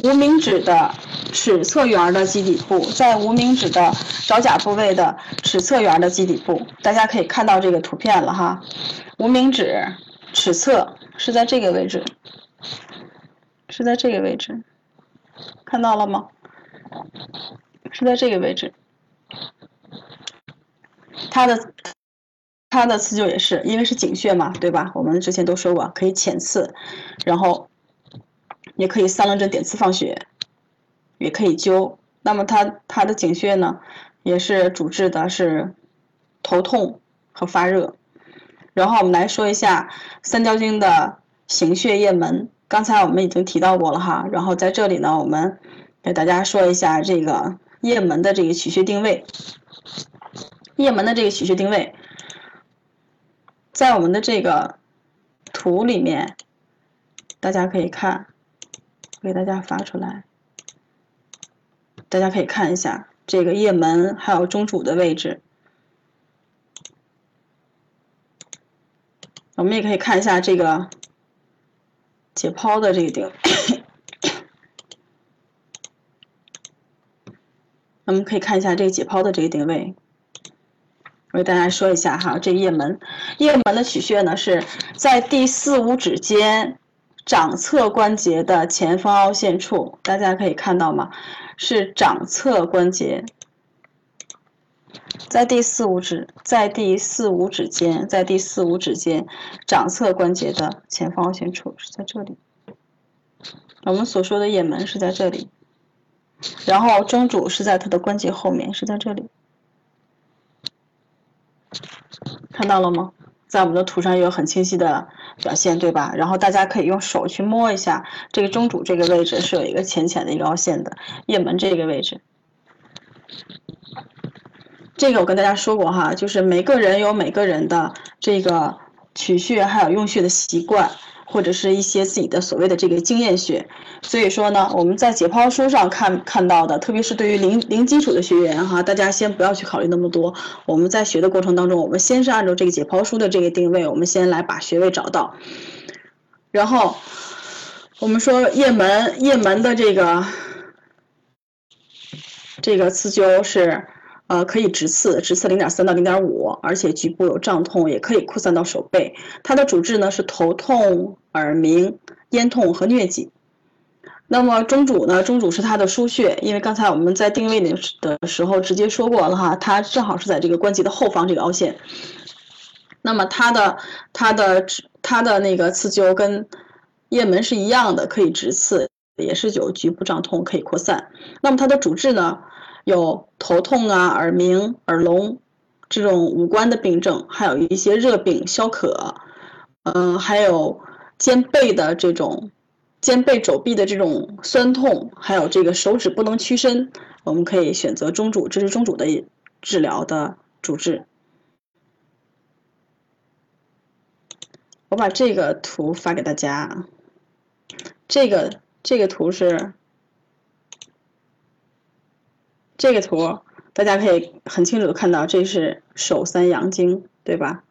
无名指的尺侧缘的基底部，在无名指的爪甲部位的尺侧缘的基底部，大家可以看到这个图片了哈。无名指尺侧是在这个位置，是在这个位置，看到了吗？是在这个位置，它的它的刺灸也是，因为是井穴嘛，对吧？我们之前都说过，可以浅刺，然后也可以三棱针点刺放血，也可以灸。那么它它的井穴呢，也是主治的是头痛和发热。然后我们来说一下三焦经的行穴液门，刚才我们已经提到过了哈。然后在这里呢，我们给大家说一下这个。液门的这个取穴定位，液门的这个取穴定位，在我们的这个图里面，大家可以看，给大家发出来，大家可以看一下这个液门还有中主的位置，我们也可以看一下这个解剖的这个定位。我们可以看一下这个解剖的这个定位。我给大家说一下哈，这个腋门，腋门的取穴呢是在第四五指间掌侧关节的前方凹陷处，大家可以看到吗？是掌侧关节，在第四五指，在第四五指间，在第四五指间掌侧关节的前方凹陷处是在这里。我们所说的腋门是在这里，然后中主是在它的关节后面，是在这里。看到了吗？在我们的图上有很清晰的表现，对吧？然后大家可以用手去摸一下，这个中主这个位置是有一个浅浅的一个凹陷的，叶门这个位置。这个我跟大家说过哈，就是每个人有每个人的这个取穴还有用穴的习惯。或者是一些自己的所谓的这个经验学，所以说呢，我们在解剖书上看看到的，特别是对于零零基础的学员哈，大家先不要去考虑那么多。我们在学的过程当中，我们先是按照这个解剖书的这个定位，我们先来把穴位找到，然后我们说腋门腋门的这个这个刺灸是。呃，可以直刺，直刺零点三到零点五，而且局部有胀痛，也可以扩散到手背。它的主治呢是头痛、耳鸣、咽痛和疟疾。那么中主呢？中主是它的腧穴，因为刚才我们在定位的的时候直接说过了哈，它正好是在这个关节的后方这个凹陷。那么它的它的它的那个刺灸跟腋门是一样的，可以直刺，也是有局部胀痛，可以扩散。那么它的主治呢？有头痛啊、耳鸣、耳聋这种五官的病症，还有一些热病、消渴，嗯，还有肩背的这种肩背肘臂的这种酸痛，还有这个手指不能屈伸，我们可以选择中主，这是中主的治疗的主治。我把这个图发给大家，这个这个图是。这个图大家可以很清楚的看到，这是手三阳经，对吧？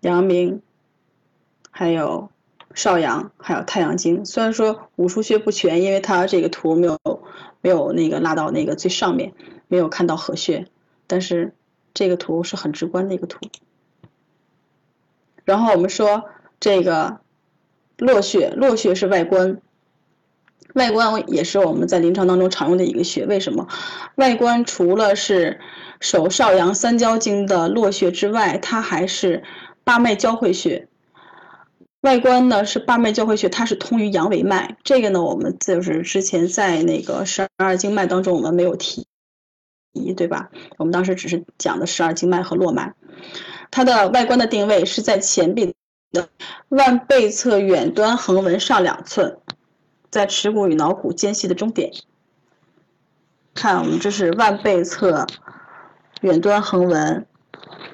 阳明，还有少阳，还有太阳经。虽然说五腧穴不全，因为它这个图没有没有那个拉到那个最上面，没有看到合穴，但是这个图是很直观的一个图。然后我们说这个络穴，络穴是外关。外关也是我们在临床当中常用的一个穴，为什么？外关除了是手少阳三焦经的络穴之外，它还是八脉交汇穴。外关呢是八脉交汇穴，它是通于阳维脉。这个呢，我们就是之前在那个十二经脉当中我们没有提，对吧？我们当时只是讲的十二经脉和络脉。它的外观的定位是在前臂的腕背侧远端横纹上两寸。在耻骨与脑骨间隙的中点，看我们这是腕背侧远端横纹，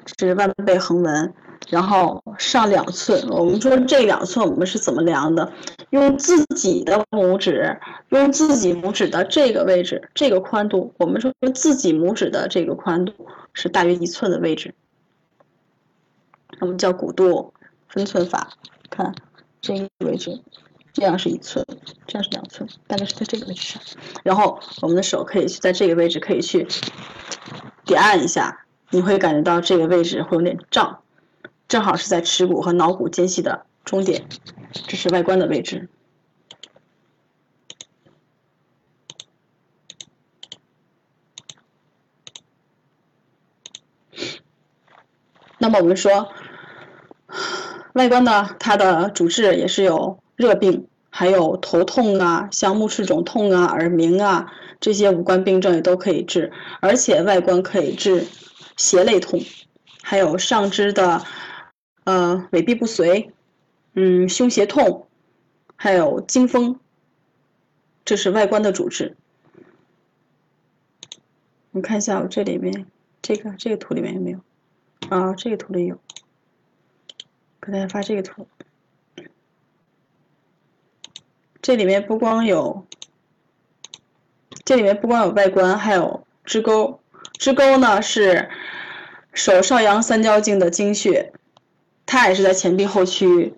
这是腕背横纹，然后上两寸。我们说这两寸我们是怎么量的？用自己的拇指，用自己拇指的这个位置，这个宽度，我们说自己拇指的这个宽度是大约一寸的位置，我们叫骨度分寸法，看这个位置。这样是一寸，这样是两寸，大概是在这个位置上。然后我们的手可以去在这个位置可以去点按一下，你会感觉到这个位置会有点胀，正好是在耻骨和脑骨间隙的中点，这是外观的位置。那么我们说，外观呢，它的主治也是有。热病，还有头痛啊，像目赤肿痛啊、耳鸣啊这些五官病症也都可以治，而且外观可以治胁肋痛，还有上肢的呃尾臂不遂，嗯，胸胁痛，还有惊风，这是外观的主治。你看一下我这里面这个这个图里面有没有？啊，这个图里有，给大家发这个图。这里面不光有，这里面不光有外观，还有支沟。支沟呢是手少阳三焦经的经穴，它也是在前臂后区，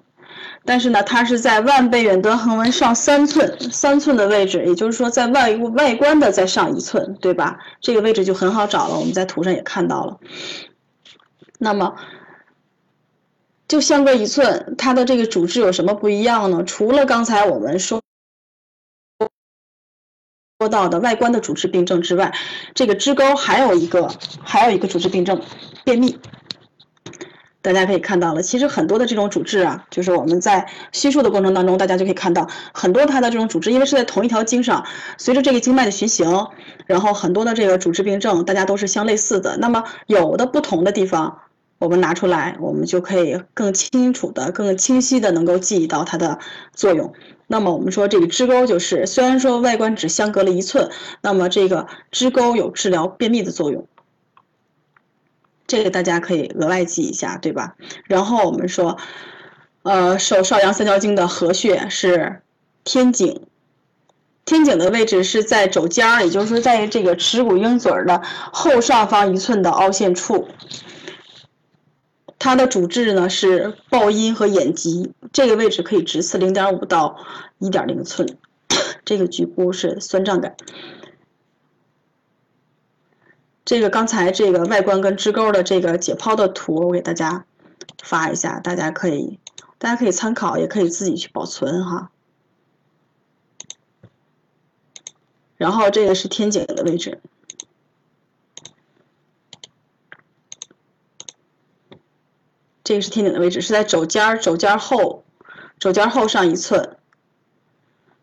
但是呢，它是在腕背远端横纹上三寸，三寸的位置，也就是说在外外观的再上一寸，对吧？这个位置就很好找了，我们在图上也看到了。那么，就相隔一寸，它的这个主治有什么不一样呢？除了刚才我们说说到的外观的主治病症之外，这个支沟还有一个还有一个主治病症，便秘。大家可以看到了，其实很多的这种主治啊，就是我们在叙述的过程当中，大家就可以看到很多它的这种主治，因为是在同一条经上，随着这个经脉的循行，然后很多的这个主治病症，大家都是相类似的。那么有的不同的地方，我们拿出来，我们就可以更清楚的、更清晰的能够记忆到它的作用。那么我们说这个支沟就是，虽然说外观只相隔了一寸，那么这个支沟有治疗便秘的作用。这个大家可以额外记一下，对吧？然后我们说，呃，手少阳三焦经的合穴是天井，天井的位置是在肘尖儿，也就是说在这个耻骨鹰嘴的后上方一寸的凹陷处。它的主治呢是暴阴和眼疾，这个位置可以直刺零点五到一点零寸，这个局部是酸胀感。这个刚才这个外观跟支沟的这个解剖的图，我给大家发一下，大家可以大家可以参考，也可以自己去保存哈。然后这个是天井的位置，这个是天顶的位置，是在肘尖儿，肘尖后，肘尖后上一寸，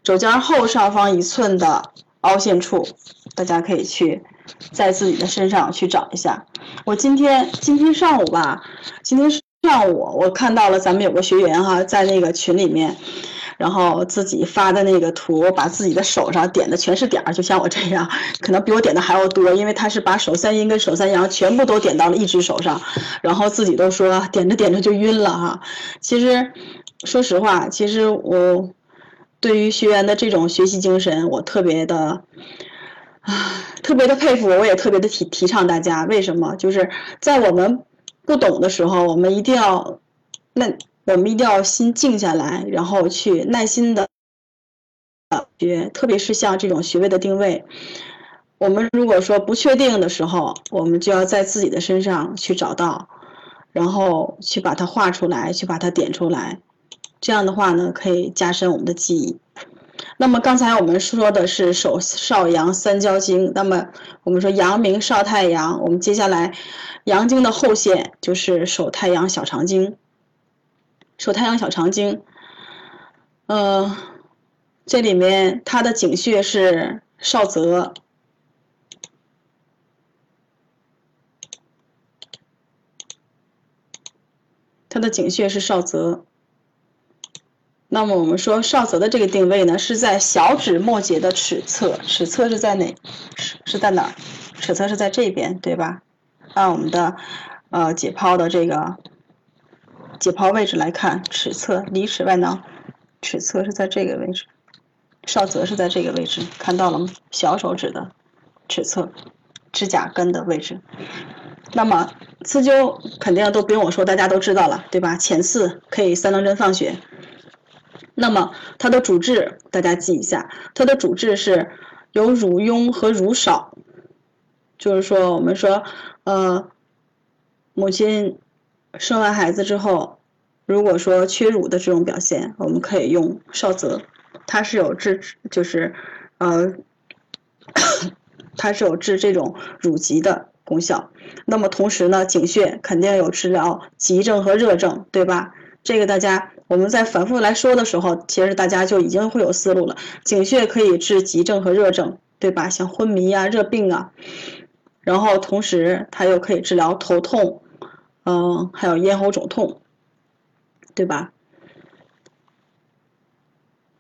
肘尖后上方一寸的凹陷处，大家可以去。在自己的身上去找一下。我今天今天上午吧，今天上午我看到了咱们有个学员哈，在那个群里面，然后自己发的那个图，把自己的手上点的全是点儿，就像我这样，可能比我点的还要多，因为他是把手三阴跟手三阳全部都点到了一只手上，然后自己都说点着点着就晕了哈。其实，说实话，其实我对于学员的这种学习精神，我特别的。啊，特别的佩服，我也特别的提提倡大家。为什么？就是在我们不懂的时候，我们一定要，那我们一定要心静下来，然后去耐心的学。特别是像这种穴位的定位，我们如果说不确定的时候，我们就要在自己的身上去找到，然后去把它画出来，去把它点出来。这样的话呢，可以加深我们的记忆。那么刚才我们说的是手少阳三焦经，那么我们说阳明少太阳，我们接下来阳经的后线就是手太阳小肠经。手太阳小肠经，呃，这里面它的井穴是少泽，它的井穴是少泽。那么我们说少泽的这个定位呢，是在小指末节的尺侧，尺侧是在哪？是是在哪？尺侧是在这边，对吧？按我们的呃解剖的这个解剖位置来看，尺侧离尺外囊，尺侧是在这个位置，少泽是在这个位置，看到了吗？小手指的尺侧，指甲根的位置。那么刺灸肯定都不用我说，大家都知道了，对吧？前刺可以三棱针放血。那么它的主治，大家记一下，它的主治是有乳痈和乳少，就是说我们说，呃，母亲生完孩子之后，如果说缺乳的这种表现，我们可以用少泽，它是有治，就是呃，<coughs> 它是有治这种乳疾的功效。那么同时呢，井穴肯定有治疗急症和热症，对吧？这个大家。我们在反复来说的时候，其实大家就已经会有思路了。井穴可以治急症和热症，对吧？像昏迷啊、热病啊，然后同时它又可以治疗头痛，嗯，还有咽喉肿痛，对吧？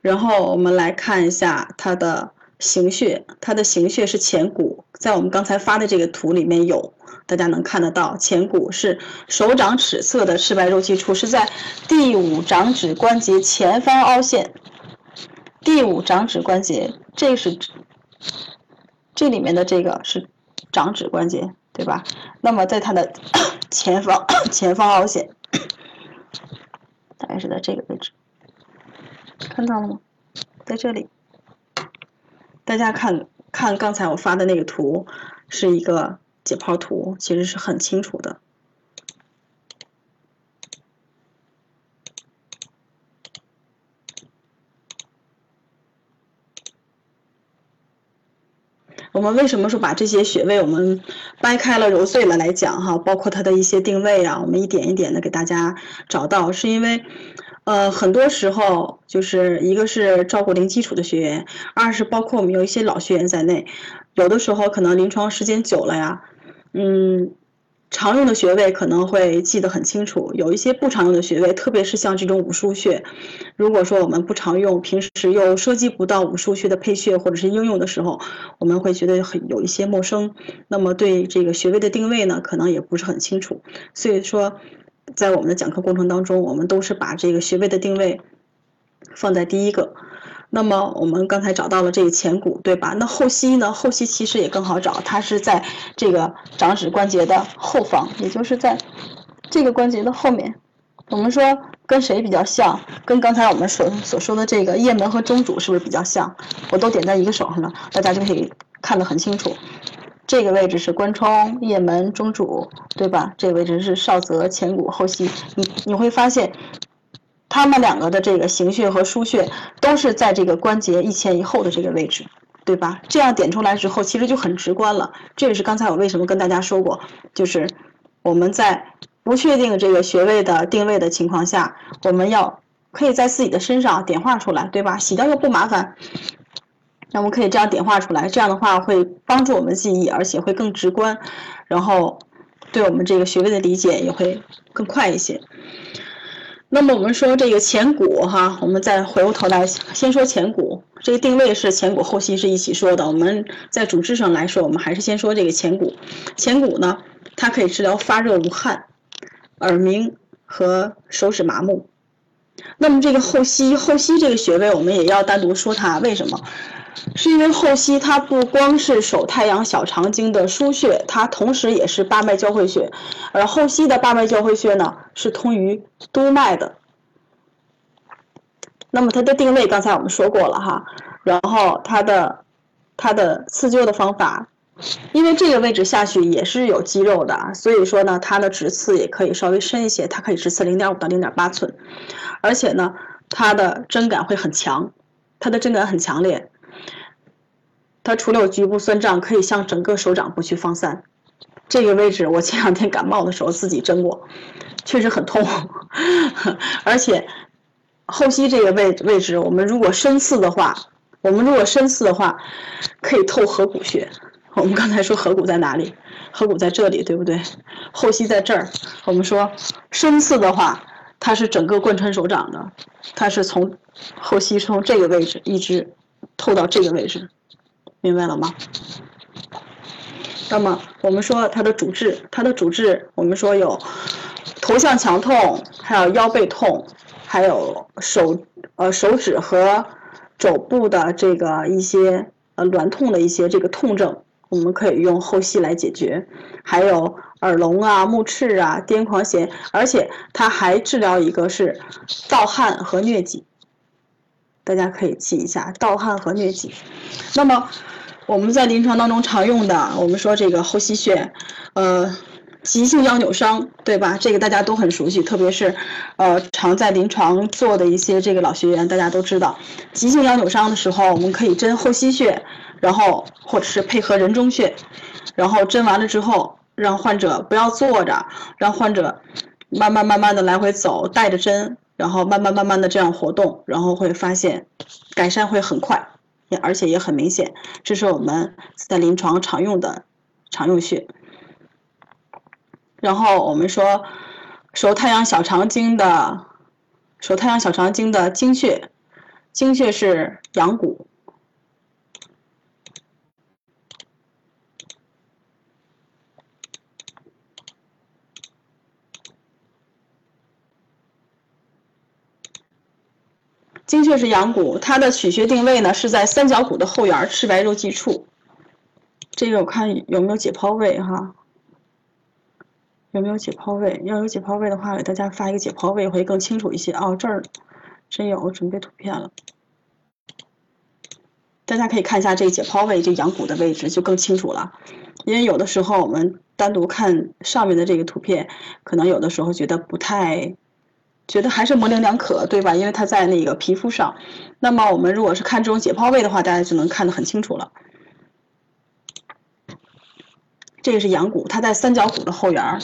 然后我们来看一下它的行穴，它的行穴是前骨，在我们刚才发的这个图里面有。大家能看得到，前骨是手掌尺侧的赤白肉际处，是在第五掌指关节前方凹陷。第五掌指关节，这是这里面的这个是掌指关节，对吧？那么在它的前方 <coughs> 前方凹陷。大概是在这个位置，看到了吗？在这里，大家看看刚才我发的那个图，是一个解剖图，其实是很清楚的。我们为什么说把这些穴位我们掰开了揉碎了来讲哈？包括它的一些定位啊，我们一点一点的给大家找到，是因为，呃，很多时候就是一个是照顾零基础的学员，二是包括我们有一些老学员在内，有的时候可能临床时间久了呀，嗯。常用的穴位可能会记得很清楚，有一些不常用的穴位，特别是像这种五腧穴，如果说我们不常用，平时又涉及不到五腧穴的配穴或者是应用的时候，我们会觉得很有一些陌生，那么对这个穴位的定位呢，可能也不是很清楚。所以说，在我们的讲课过程当中，我们都是把这个穴位的定位放在第一个。那么我们刚才找到了这个前骨，对吧？那后膝呢？后膝其实也更好找，它是在这个掌指关节的后方，也就是在这个关节的后面。我们说跟谁比较像？跟刚才我们所所说的这个腋门和中主是不是比较像？我都点在一个手上了，大家就可以看得很清楚。这个位置是关冲、腋门、中主，对吧？这个位置是少泽、前骨、后膝。你你会发现。他们两个的这个行穴和腧穴都是在这个关节一前一后的这个位置，对吧？这样点出来之后，其实就很直观了。这也是刚才我为什么跟大家说过，就是我们在不确定这个穴位的定位的情况下，我们要可以在自己的身上点画出来，对吧？洗掉又不麻烦，那我们可以这样点画出来，这样的话会帮助我们记忆，而且会更直观，然后对我们这个穴位的理解也会更快一些。那么我们说这个前骨哈，我们再回过头来先说前骨，这个定位是前骨后膝是一起说的。我们在主治上来说，我们还是先说这个前骨。前骨呢，它可以治疗发热无汗、耳鸣和手指麻木。那么这个后膝，后膝这个穴位我们也要单独说它，为什么？是因为后溪它不光是手太阳小肠经的腧穴，它同时也是八脉交汇穴，而后溪的八脉交汇穴呢是通于督脉的。那么它的定位刚才我们说过了哈，然后它的它的刺灸的方法，因为这个位置下去也是有肌肉的，所以说呢它的直刺也可以稍微深一些，它可以直刺零点五到零点八寸，而且呢它的针感会很强，它的针感很强烈。它除了有局部酸胀，可以向整个手掌部去放散。这个位置我前两天感冒的时候自己针过，确实很痛。<laughs> 而且后溪这个位位置，我们如果深刺的话，我们如果深刺的话，可以透合谷穴。我们刚才说合谷在哪里？合谷在这里，对不对？后溪在这儿。我们说深刺的话，它是整个贯穿手掌的，它是从后溪从这个位置一直透到这个位置。明白了吗？那么我们说它的主治，它的主治我们说有头项强痛，还有腰背痛，还有手呃手指和肘部的这个一些呃挛痛的一些这个痛症，我们可以用后溪来解决。还有耳聋啊、目赤啊、癫狂痫，而且它还治疗一个是盗汗和疟疾，大家可以记一下盗汗和疟疾。那么。我们在临床当中常用的，我们说这个后溪穴，呃，急性腰扭伤，对吧？这个大家都很熟悉，特别是，呃，常在临床做的一些这个老学员，大家都知道，急性腰扭伤的时候，我们可以针后溪穴，然后或者是配合人中穴，然后针完了之后，让患者不要坐着，让患者慢慢慢慢的来回走，带着针，然后慢慢慢慢的这样活动，然后会发现改善会很快。而且也很明显，这是我们在临床常用的常用穴。然后我们说手太阳小肠经的手太阳小肠经的经穴，经穴是阳谷。精确是阳骨，它的取穴定位呢是在三角骨的后缘赤白肉际处。这个我看有没有解剖位哈？有没有解剖位？要有解剖位的话，给大家发一个解剖位会更清楚一些。哦，这儿真有，准备图片了。大家可以看一下这个解剖位，这羊骨的位置就更清楚了。因为有的时候我们单独看上面的这个图片，可能有的时候觉得不太，觉得还是模棱两可，对吧？因为它在那个皮肤上。那么我们如果是看这种解剖位的话，大家就能看得很清楚了。这个是羊骨，它在三角骨的后缘儿，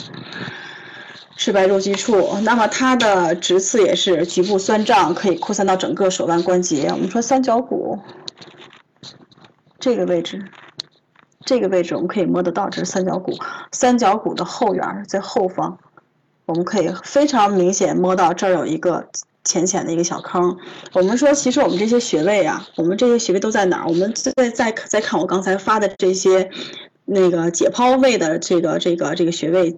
赤白肉际处。那么它的直刺也是局部酸胀，可以扩散到整个手腕关节。我们说三角骨这个位置，这个位置我们可以摸得到，这是三角骨。三角骨的后缘在后方，我们可以非常明显摸到这儿有一个浅浅的一个小坑。我们说，其实我们这些穴位啊，我们这些穴位都在哪儿？我们再再再看我刚才发的这些。那个解剖位的这个这个这个穴位，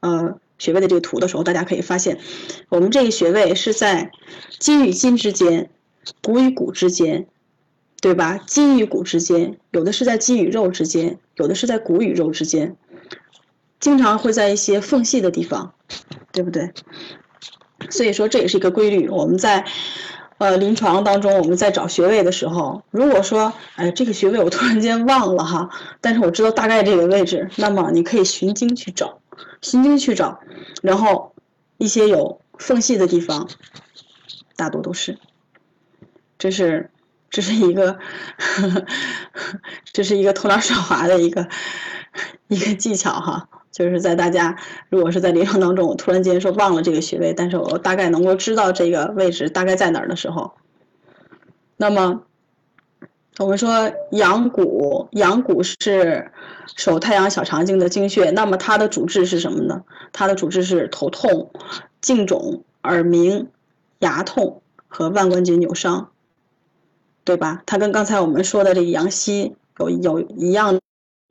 呃，穴位的这个图的时候，大家可以发现，我们这个穴位是在筋与筋之间，骨与骨之间，对吧？筋与骨之间，有的是在筋与肉之间，有的是在骨与肉之间，经常会在一些缝隙的地方，对不对？所以说这也是一个规律，我们在。呃，临床当中我们在找穴位的时候，如果说，哎，这个穴位我突然间忘了哈，但是我知道大概这个位置，那么你可以循经去找，循经去找，然后一些有缝隙的地方，大多都是，这是这是一个，<laughs> 这是一个偷懒耍滑的一个一个技巧哈。就是在大家如果是在临床当中，我突然间说忘了这个穴位，但是我大概能够知道这个位置大概在哪儿的时候，那么我们说阳骨，阳骨是手太阳小肠经的经穴，那么它的主治是什么呢？它的主治是头痛、颈肿、耳鸣、牙痛和腕关节扭伤，对吧？它跟刚才我们说的这个阳溪有有一样。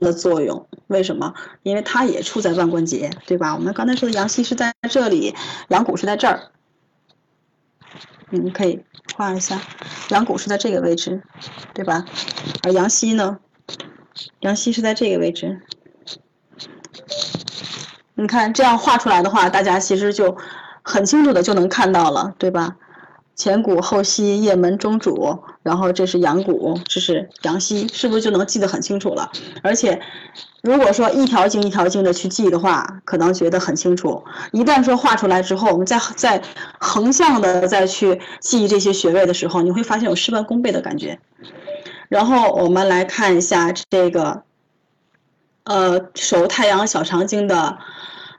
的作用为什么？因为它也处在腕关节，对吧？我们刚才说的阳溪是在这里，阳骨是在这儿。你们，可以画一下，阳骨是在这个位置，对吧？而阳溪呢？阳溪是在这个位置。你看这样画出来的话，大家其实就很清楚的就能看到了，对吧？前谷后溪，夜门中主，然后这是阳谷，这是阳溪，是不是就能记得很清楚了？而且，如果说一条经一条经的去记的话，可能觉得很清楚。一旦说画出来之后，我们再再横向的再去记这些穴位的时候，你会发现有事半功倍的感觉。然后我们来看一下这个，呃，手太阳小肠经的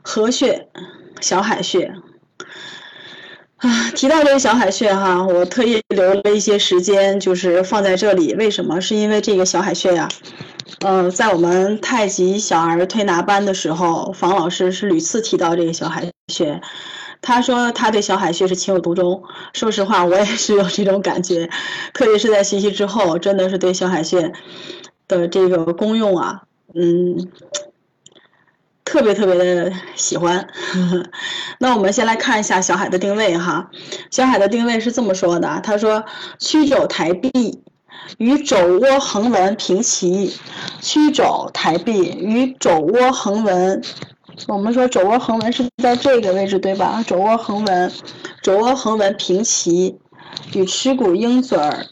合穴，小海穴。啊，提到这个小海穴哈，我特意留了一些时间，就是放在这里。为什么？是因为这个小海穴呀，呃，在我们太极小儿推拿班的时候，房老师是屡次提到这个小海穴。他说他对小海穴是情有独钟。说实话，我也是有这种感觉，特别是在学习之后，真的是对小海穴的这个功用啊，嗯。特别特别的喜欢，<laughs> 那我们先来看一下小海的定位哈。小海的定位是这么说的，他说曲肘抬臂与肘窝横纹平齐，曲肘抬臂与肘窝横纹。我们说肘窝横纹是在这个位置对吧？肘窝横纹，肘窝横纹平齐，与耻骨鹰嘴儿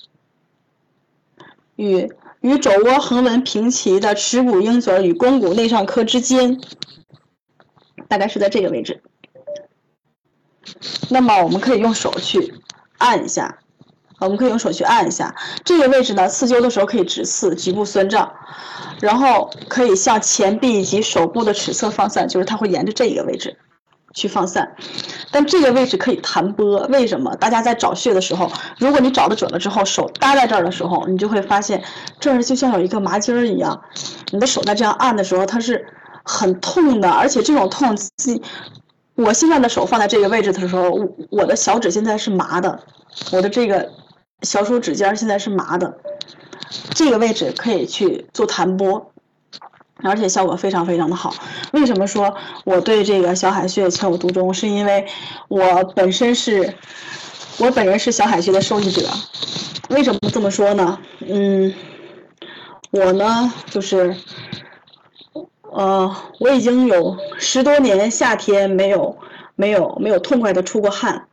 与。与肘窝横纹平齐的耻骨鹰嘴儿与肱骨内上髁之间，大概是在这个位置。那么我们可以用手去按一下，我们可以用手去按一下这个位置呢。刺灸的时候可以直刺，局部酸胀，然后可以向前臂以及手部的尺侧放散，就是它会沿着这一个位置。去放散，但这个位置可以弹拨。为什么？大家在找穴的时候，如果你找的准了之后，手搭在这儿的时候，你就会发现这儿就像有一个麻筋儿一样。你的手在这样按的时候，它是很痛的，而且这种痛，我现在的手放在这个位置的时候，我的小指现在是麻的，我的这个小手指尖现在是麻的。这个位置可以去做弹拨。而且效果非常非常的好。为什么说我对这个小海穴情有独钟？是因为我本身是，我本人是小海穴的受益者。为什么这么说呢？嗯，我呢就是，呃，我已经有十多年夏天没有没有没有痛快的出过汗，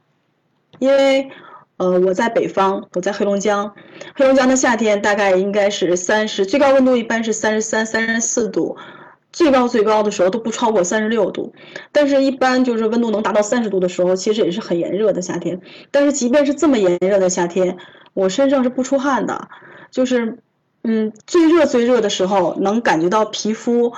因为呃我在北方，我在黑龙江，黑龙江的夏天大概应该是三十，最高温度一般是三十三、三十四度，最高最高的时候都不超过三十六度，但是一般就是温度能达到三十度的时候，其实也是很炎热的夏天。但是即便是这么炎热的夏天，我身上是不出汗的，就是嗯最热最热的时候能感觉到皮肤。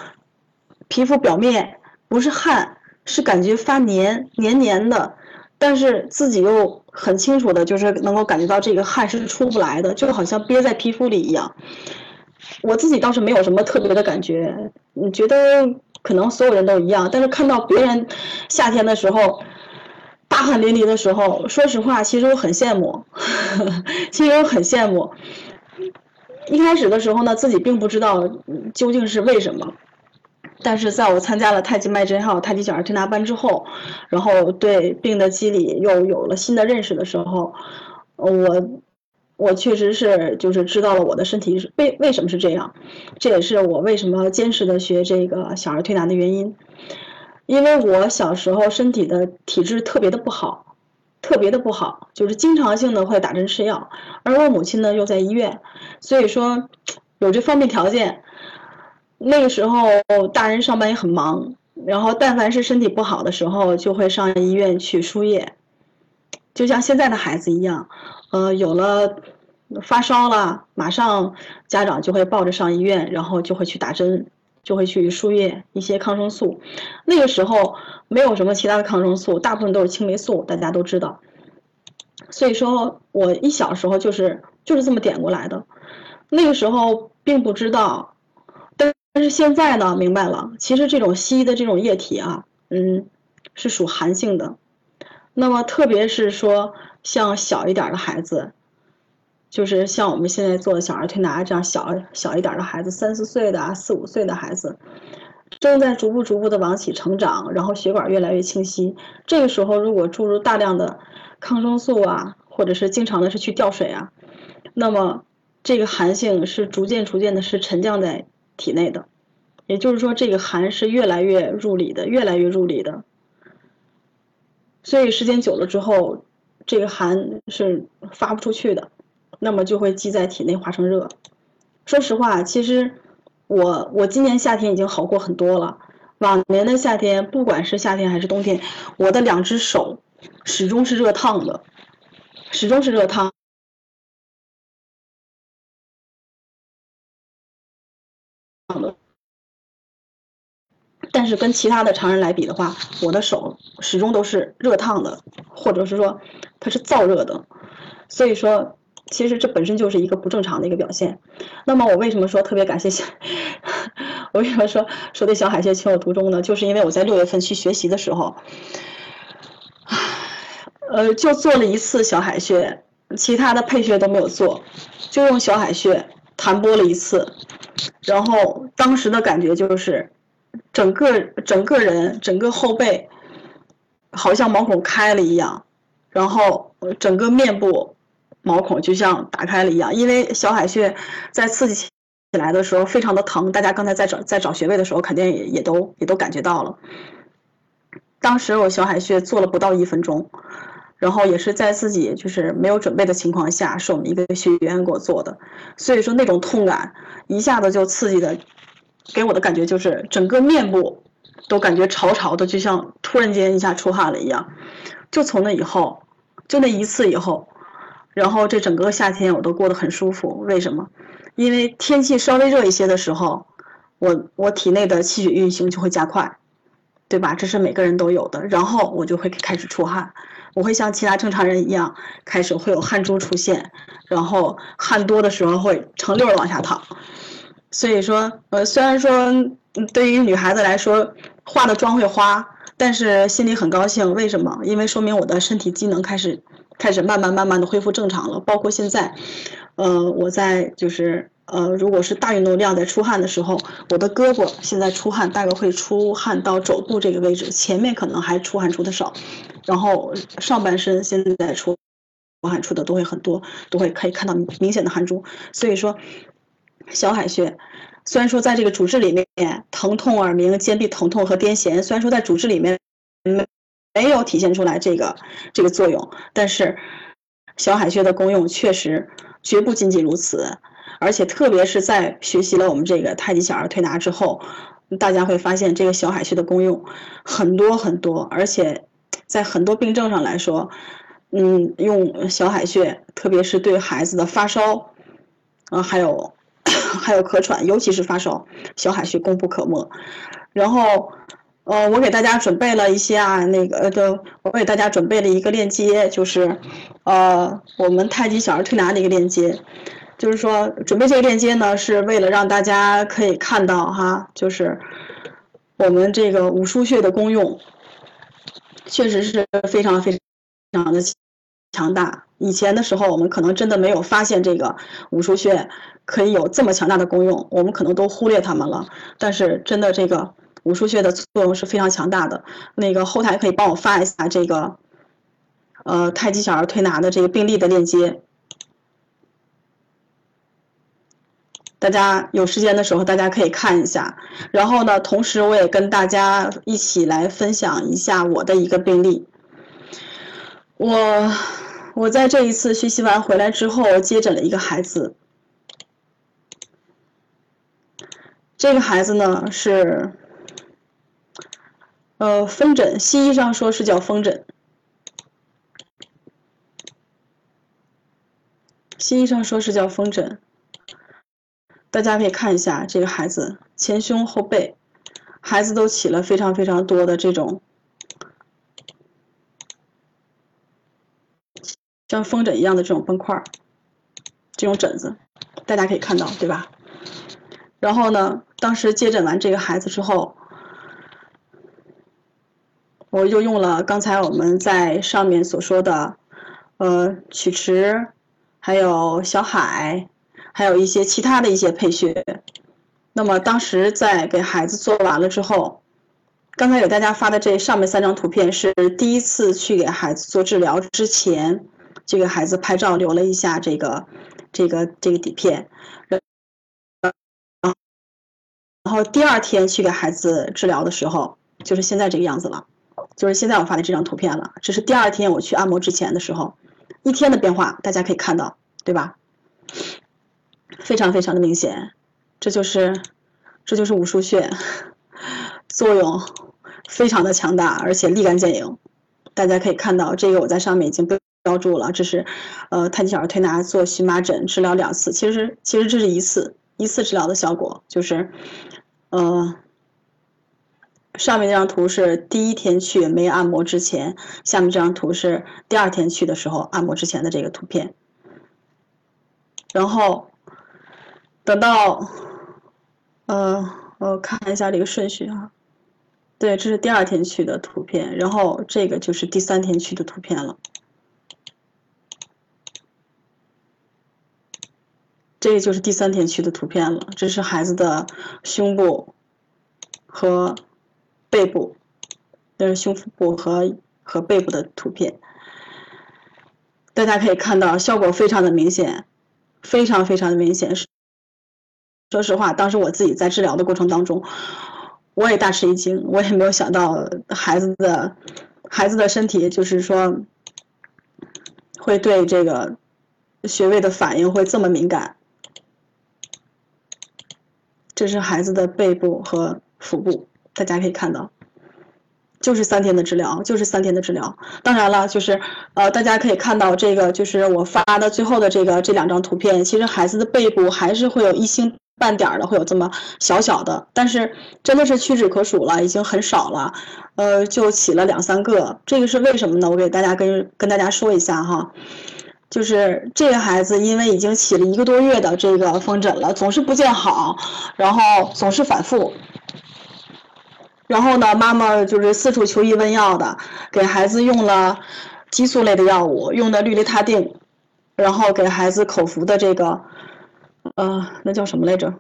皮肤表面不是汗，是感觉发黏黏黏的，但是自己又很清楚的，就是能够感觉到这个汗是出不来的，就好像憋在皮肤里一样。我自己倒是没有什么特别的感觉，你觉得可能所有人都一样，但是看到别人夏天的时候大汗淋漓的时候，说实话，其实我很羡慕，<laughs> 其实我很羡慕。一开始的时候呢，自己并不知道究竟是为什么。但是在我参加了太极脉针号太极小儿推拿班之后，然后对病的机理又有了新的认识的时候，我我确实是就是知道了我的身体是为为什么是这样，这也是我为什么坚持的学这个小儿推拿的原因，因为我小时候身体的体质特别的不好，特别的不好，就是经常性的会打针吃药，而我母亲呢又在医院，所以说有这方面条件。那个时候，大人上班也很忙，然后但凡是身体不好的时候，就会上医院去输液，就像现在的孩子一样，呃，有了发烧了，马上家长就会抱着上医院，然后就会去打针，就会去输液一些抗生素。那个时候没有什么其他的抗生素，大部分都是青霉素，大家都知道。所以说我一小时候就是就是这么点过来的，那个时候并不知道。但是现在呢，明白了，其实这种西医的这种液体啊，嗯，是属寒性的。那么特别是说像小一点的孩子，就是像我们现在做的小儿推拿这样小小一点的孩子，三四岁的啊、四五岁的孩子，正在逐步逐步的往起成长，然后血管越来越清晰。这个时候如果注入大量的抗生素啊，或者是经常的是去吊水啊，那么这个寒性是逐渐逐渐的是沉降在。体内的，也就是说，这个寒是越来越入里的，越来越入里的。所以时间久了之后，这个寒是发不出去的，那么就会积在体内化成热。说实话，其实我我今年夏天已经好过很多了。往年的夏天，不管是夏天还是冬天，我的两只手始终是热烫的，始终是热烫。但是跟其他的常人来比的话，我的手始终都是热烫的，或者是说它是燥热的，所以说其实这本身就是一个不正常的一个表现。那么我为什么说特别感谢小，<laughs> 我为什么说说对小海蟹情有独钟呢？就是因为我在六月份去学习的时候，呃，就做了一次小海穴，其他的配穴都没有做，就用小海穴弹拨了一次，然后当时的感觉就是。整个整个人整个后背，好像毛孔开了一样，然后整个面部毛孔就像打开了一样。因为小海穴在刺激起来的时候非常的疼，大家刚才在找在找穴位的时候肯定也也都也都感觉到了。当时我小海穴做了不到一分钟，然后也是在自己就是没有准备的情况下，是我们一个学员给我做的，所以说那种痛感一下子就刺激的。给我的感觉就是整个面部都感觉潮潮的，就像突然间一下出汗了一样。就从那以后，就那一次以后，然后这整个夏天我都过得很舒服。为什么？因为天气稍微热一些的时候，我我体内的气血运行就会加快，对吧？这是每个人都有的。然后我就会开始出汗，我会像其他正常人一样，开始会有汗珠出现，然后汗多的时候会成溜儿往下淌。所以说，呃，虽然说对于女孩子来说化的妆会花，但是心里很高兴。为什么？因为说明我的身体机能开始开始慢慢慢慢的恢复正常了。包括现在，呃，我在就是呃，如果是大运动量在出汗的时候，我的胳膊现在出汗大概会出汗到肘部这个位置，前面可能还出汗出的少，然后上半身现在出出汗出的都会很多，都会可以看到明显的汗珠。所以说。小海穴，虽然说在这个主治里面疼痛、耳鸣、肩臂疼痛和癫痫，虽然说在主治里面没没有体现出来这个这个作用，但是小海穴的功用确实绝不仅仅如此，而且特别是在学习了我们这个太极小儿推拿之后，大家会发现这个小海穴的功用很多很多，而且在很多病症上来说，嗯，用小海穴，特别是对孩子的发烧，啊，还有。还有咳喘，尤其是发烧，小海穴功不可没。然后，呃，我给大家准备了一些啊，那个呃的，我给大家准备了一个链接，就是，呃，我们太极小儿推拿的一个链接。就是说，准备这个链接呢，是为了让大家可以看到哈，就是我们这个五腧穴的功用，确实是非常非常的强大。以前的时候，我们可能真的没有发现这个五腧穴可以有这么强大的功用，我们可能都忽略它们了。但是真的，这个五腧穴的作用是非常强大的。那个后台可以帮我发一下这个，呃，太极小儿推拿的这个病例的链接。大家有时间的时候，大家可以看一下。然后呢，同时我也跟大家一起来分享一下我的一个病例。我。我在这一次学习完回来之后，接诊了一个孩子。这个孩子呢是，呃，风疹，西医上说是叫风疹。西医上说是叫风疹。大家可以看一下这个孩子前胸后背，孩子都起了非常非常多的这种。像风疹一样的这种崩块，这种疹子，大家可以看到，对吧？然后呢，当时接诊完这个孩子之后，我又用了刚才我们在上面所说的，呃，曲池，还有小海，还有一些其他的一些配穴。那么当时在给孩子做完了之后，刚才给大家发的这上面三张图片是第一次去给孩子做治疗之前。这个孩子拍照留了一下这个，这个这个底片，然后第二天去给孩子治疗的时候，就是现在这个样子了，就是现在我发的这张图片了。这是第二天我去按摩之前的时候，一天的变化，大家可以看到，对吧？非常非常的明显，这就是这就是五腧穴，作用非常的强大，而且立竿见影。大家可以看到，这个我在上面已经被。标注了，这是，呃，太极小儿推拿做荨麻疹治疗两次，其实其实这是一次一次治疗的效果，就是，呃，上面这张图是第一天去没按摩之前，下面这张图是第二天去的时候按摩之前的这个图片，然后等到，呃，我看一下这个顺序啊，对，这是第二天去的图片，然后这个就是第三天去的图片了。这个就是第三天去的图片了，这是孩子的胸部和背部，这是胸腹部和和背部的图片。大家可以看到，效果非常的明显，非常非常的明显。说实话，当时我自己在治疗的过程当中，我也大吃一惊，我也没有想到孩子的孩子的身体就是说会对这个穴位的反应会这么敏感。这是孩子的背部和腹部，大家可以看到，就是三天的治疗，就是三天的治疗。当然了，就是呃，大家可以看到这个，就是我发的最后的这个这两张图片，其实孩子的背部还是会有一星半点儿的，会有这么小小的，但是真的是屈指可数了，已经很少了，呃，就起了两三个。这个是为什么呢？我给大家跟跟大家说一下哈。就是这个孩子，因为已经起了一个多月的这个风疹了，总是不见好，然后总是反复。然后呢，妈妈就是四处求医问药的，给孩子用了激素类的药物，用的氯雷他定，然后给孩子口服的这个，呃，那叫什么来着？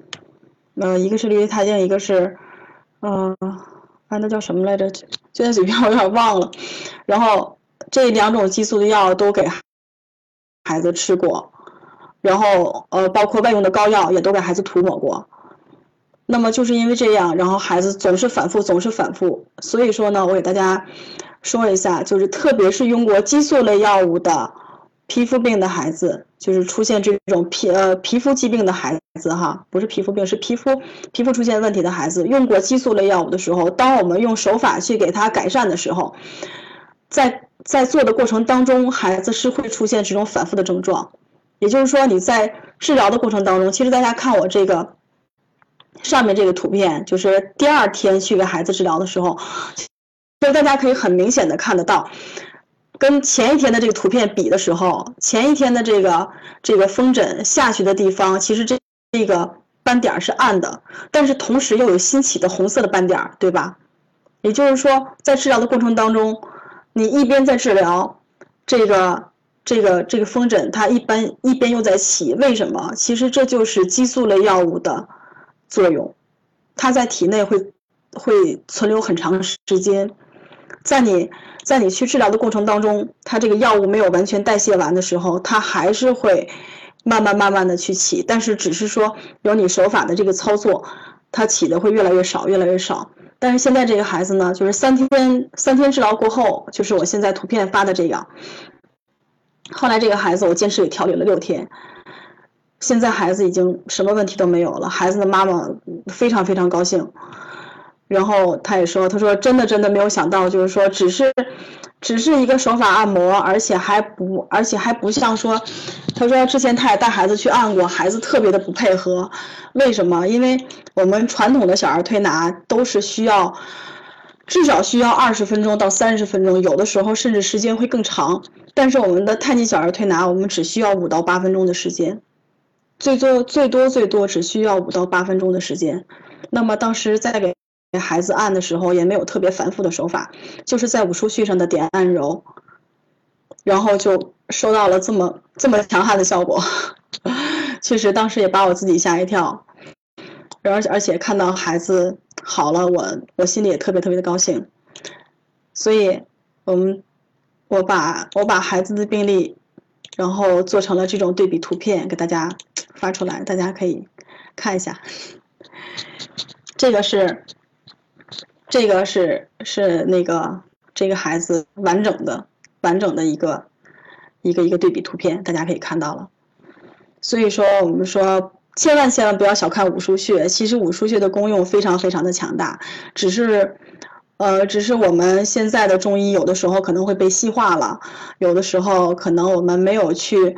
呃，一个是氯雷他定，一个是，呃，啊，那叫什么来着？就在嘴边，我有点忘了。然后这两种激素的药都给。孩子吃过，然后呃，包括外用的膏药也都给孩子涂抹过，那么就是因为这样，然后孩子总是反复，总是反复。所以说呢，我给大家说一下，就是特别是用过激素类药物的皮肤病的孩子，就是出现这种皮呃皮肤疾病的孩子哈，不是皮肤病，是皮肤皮肤出现问题的孩子，用过激素类药物的时候，当我们用手法去给他改善的时候，在在做的过程当中，孩子是会出现这种反复的症状。也就是说，你在治疗的过程当中，其实大家看我这个。上面这个图片就是第二天去给孩子治疗的时候，所以大家可以很明显的看得到，跟前一天的这个图片比的时候，前一天的这个这个风疹下去的地方，其实这这个斑点是暗的，但是同时又有新起的红色的斑点，对吧？也就是说，在治疗的过程当中，你一边在治疗这个这个这个风疹，它一般一边又在起，为什么？其实这就是激素类药物的。作用，它在体内会会存留很长时间，在你在你去治疗的过程当中，它这个药物没有完全代谢完的时候，它还是会慢慢慢慢的去起，但是只是说有你手法的这个操作，它起的会越来越少，越来越少。但是现在这个孩子呢，就是三天三天治疗过后，就是我现在图片发的这样。后来这个孩子我坚持给调理了六天。现在孩子已经什么问题都没有了，孩子的妈妈非常非常高兴，然后他也说，他说真的真的没有想到，就是说只是，只是一个手法按摩，而且还不而且还不像说，他说之前他也带孩子去按过，孩子特别的不配合，为什么？因为我们传统的小儿推拿都是需要，至少需要二十分钟到三十分钟，有的时候甚至时间会更长，但是我们的太极小儿推拿，我们只需要五到八分钟的时间。最多最多最多只需要五到八分钟的时间，那么当时在给给孩子按的时候也没有特别繁复的手法，就是在武术穴上的点按揉，然后就收到了这么这么强悍的效果，<laughs> 确实当时也把我自己吓一跳，而且而且看到孩子好了，我我心里也特别特别的高兴，所以我们我把我把孩子的病例，然后做成了这种对比图片给大家。发出来，大家可以看一下。<laughs> 这个是，这个是是那个这个孩子完整的完整的一个一个一个对比图片，大家可以看到了。所以说，我们说千万千万不要小看五腧穴，其实五腧穴的功用非常非常的强大，只是呃，只是我们现在的中医有的时候可能会被细化了，有的时候可能我们没有去。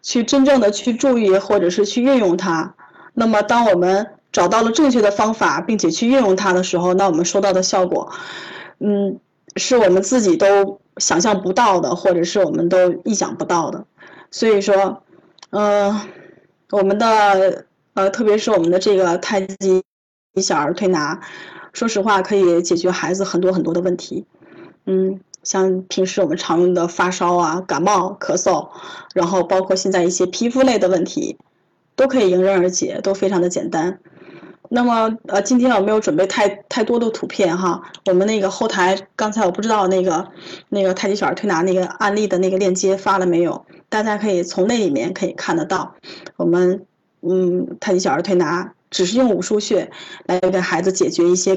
去真正的去注意，或者是去运用它。那么，当我们找到了正确的方法，并且去运用它的时候，那我们收到的效果，嗯，是我们自己都想象不到的，或者是我们都意想不到的。所以说，呃，我们的呃，特别是我们的这个太极小儿推拿，说实话可以解决孩子很多很多的问题，嗯。像平时我们常用的发烧啊、感冒、咳嗽，然后包括现在一些皮肤类的问题，都可以迎刃而解，都非常的简单。那么，呃，今天我没有准备太太多的图片哈，我们那个后台刚才我不知道那个那个太极小儿推拿那个案例的那个链接发了没有，大家可以从那里面可以看得到，我们嗯太极小儿推拿只是用五腧穴来给孩子解决一些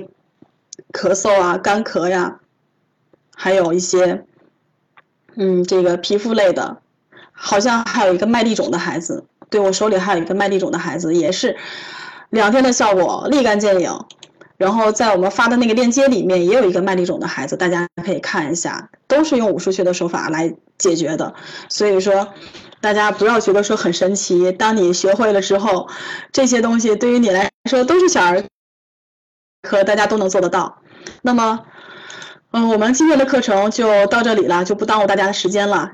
咳嗽啊、干咳呀。还有一些，嗯，这个皮肤类的，好像还有一个麦粒肿的孩子，对我手里还有一个麦粒肿的孩子，也是两天的效果立竿见影。然后在我们发的那个链接里面也有一个麦粒肿的孩子，大家可以看一下，都是用武术穴的手法来解决的。所以说，大家不要觉得说很神奇，当你学会了之后，这些东西对于你来说都是小儿科，大家都能做得到。那么。嗯，我们今天的课程就到这里了，就不耽误大家的时间了。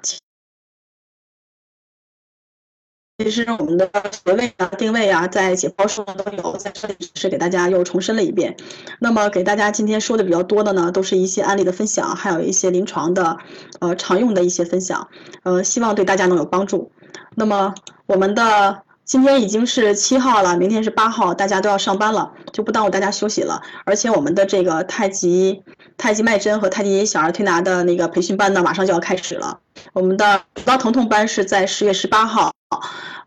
其实我们的穴位啊、定位啊，在解剖书上都有，在这里只是给大家又重申了一遍。那么给大家今天说的比较多的呢，都是一些案例的分享，还有一些临床的呃常用的一些分享，呃，希望对大家能有帮助。那么我们的。今天已经是七号了，明天是八号，大家都要上班了，就不耽误大家休息了。而且我们的这个太极太极脉针和太极小儿推拿的那个培训班呢，马上就要开始了。我们的刀疼痛班是在十月十八号，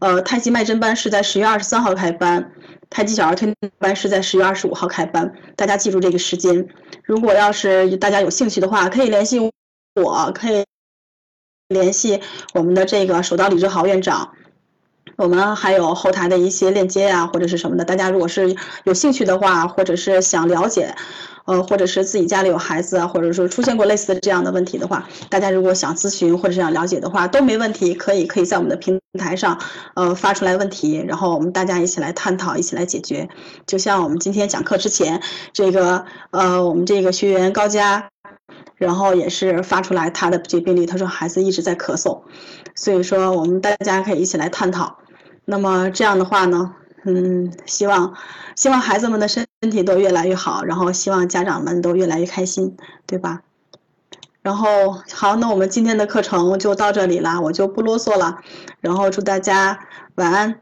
呃，太极脉针班是在十月二十三号开班，太极小儿推拿班是在十月二十五号开班，大家记住这个时间。如果要是大家有兴趣的话，可以联系我，可以联系我们的这个首刀李志豪院长。我们还有后台的一些链接啊，或者是什么的。大家如果是有兴趣的话，或者是想了解，呃，或者是自己家里有孩子啊，或者说出现过类似的这样的问题的话，大家如果想咨询或者想了解的话，都没问题，可以可以在我们的平台上，呃，发出来问题，然后我们大家一起来探讨，一起来解决。就像我们今天讲课之前，这个呃，我们这个学员高佳，然后也是发出来他的这病例，他说孩子一直在咳嗽，所以说我们大家可以一起来探讨。那么这样的话呢，嗯，希望希望孩子们的身体都越来越好，然后希望家长们都越来越开心，对吧？然后好，那我们今天的课程就到这里啦，我就不啰嗦了。然后祝大家晚安，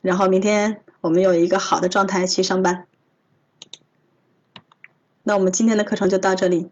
然后明天我们有一个好的状态去上班。那我们今天的课程就到这里。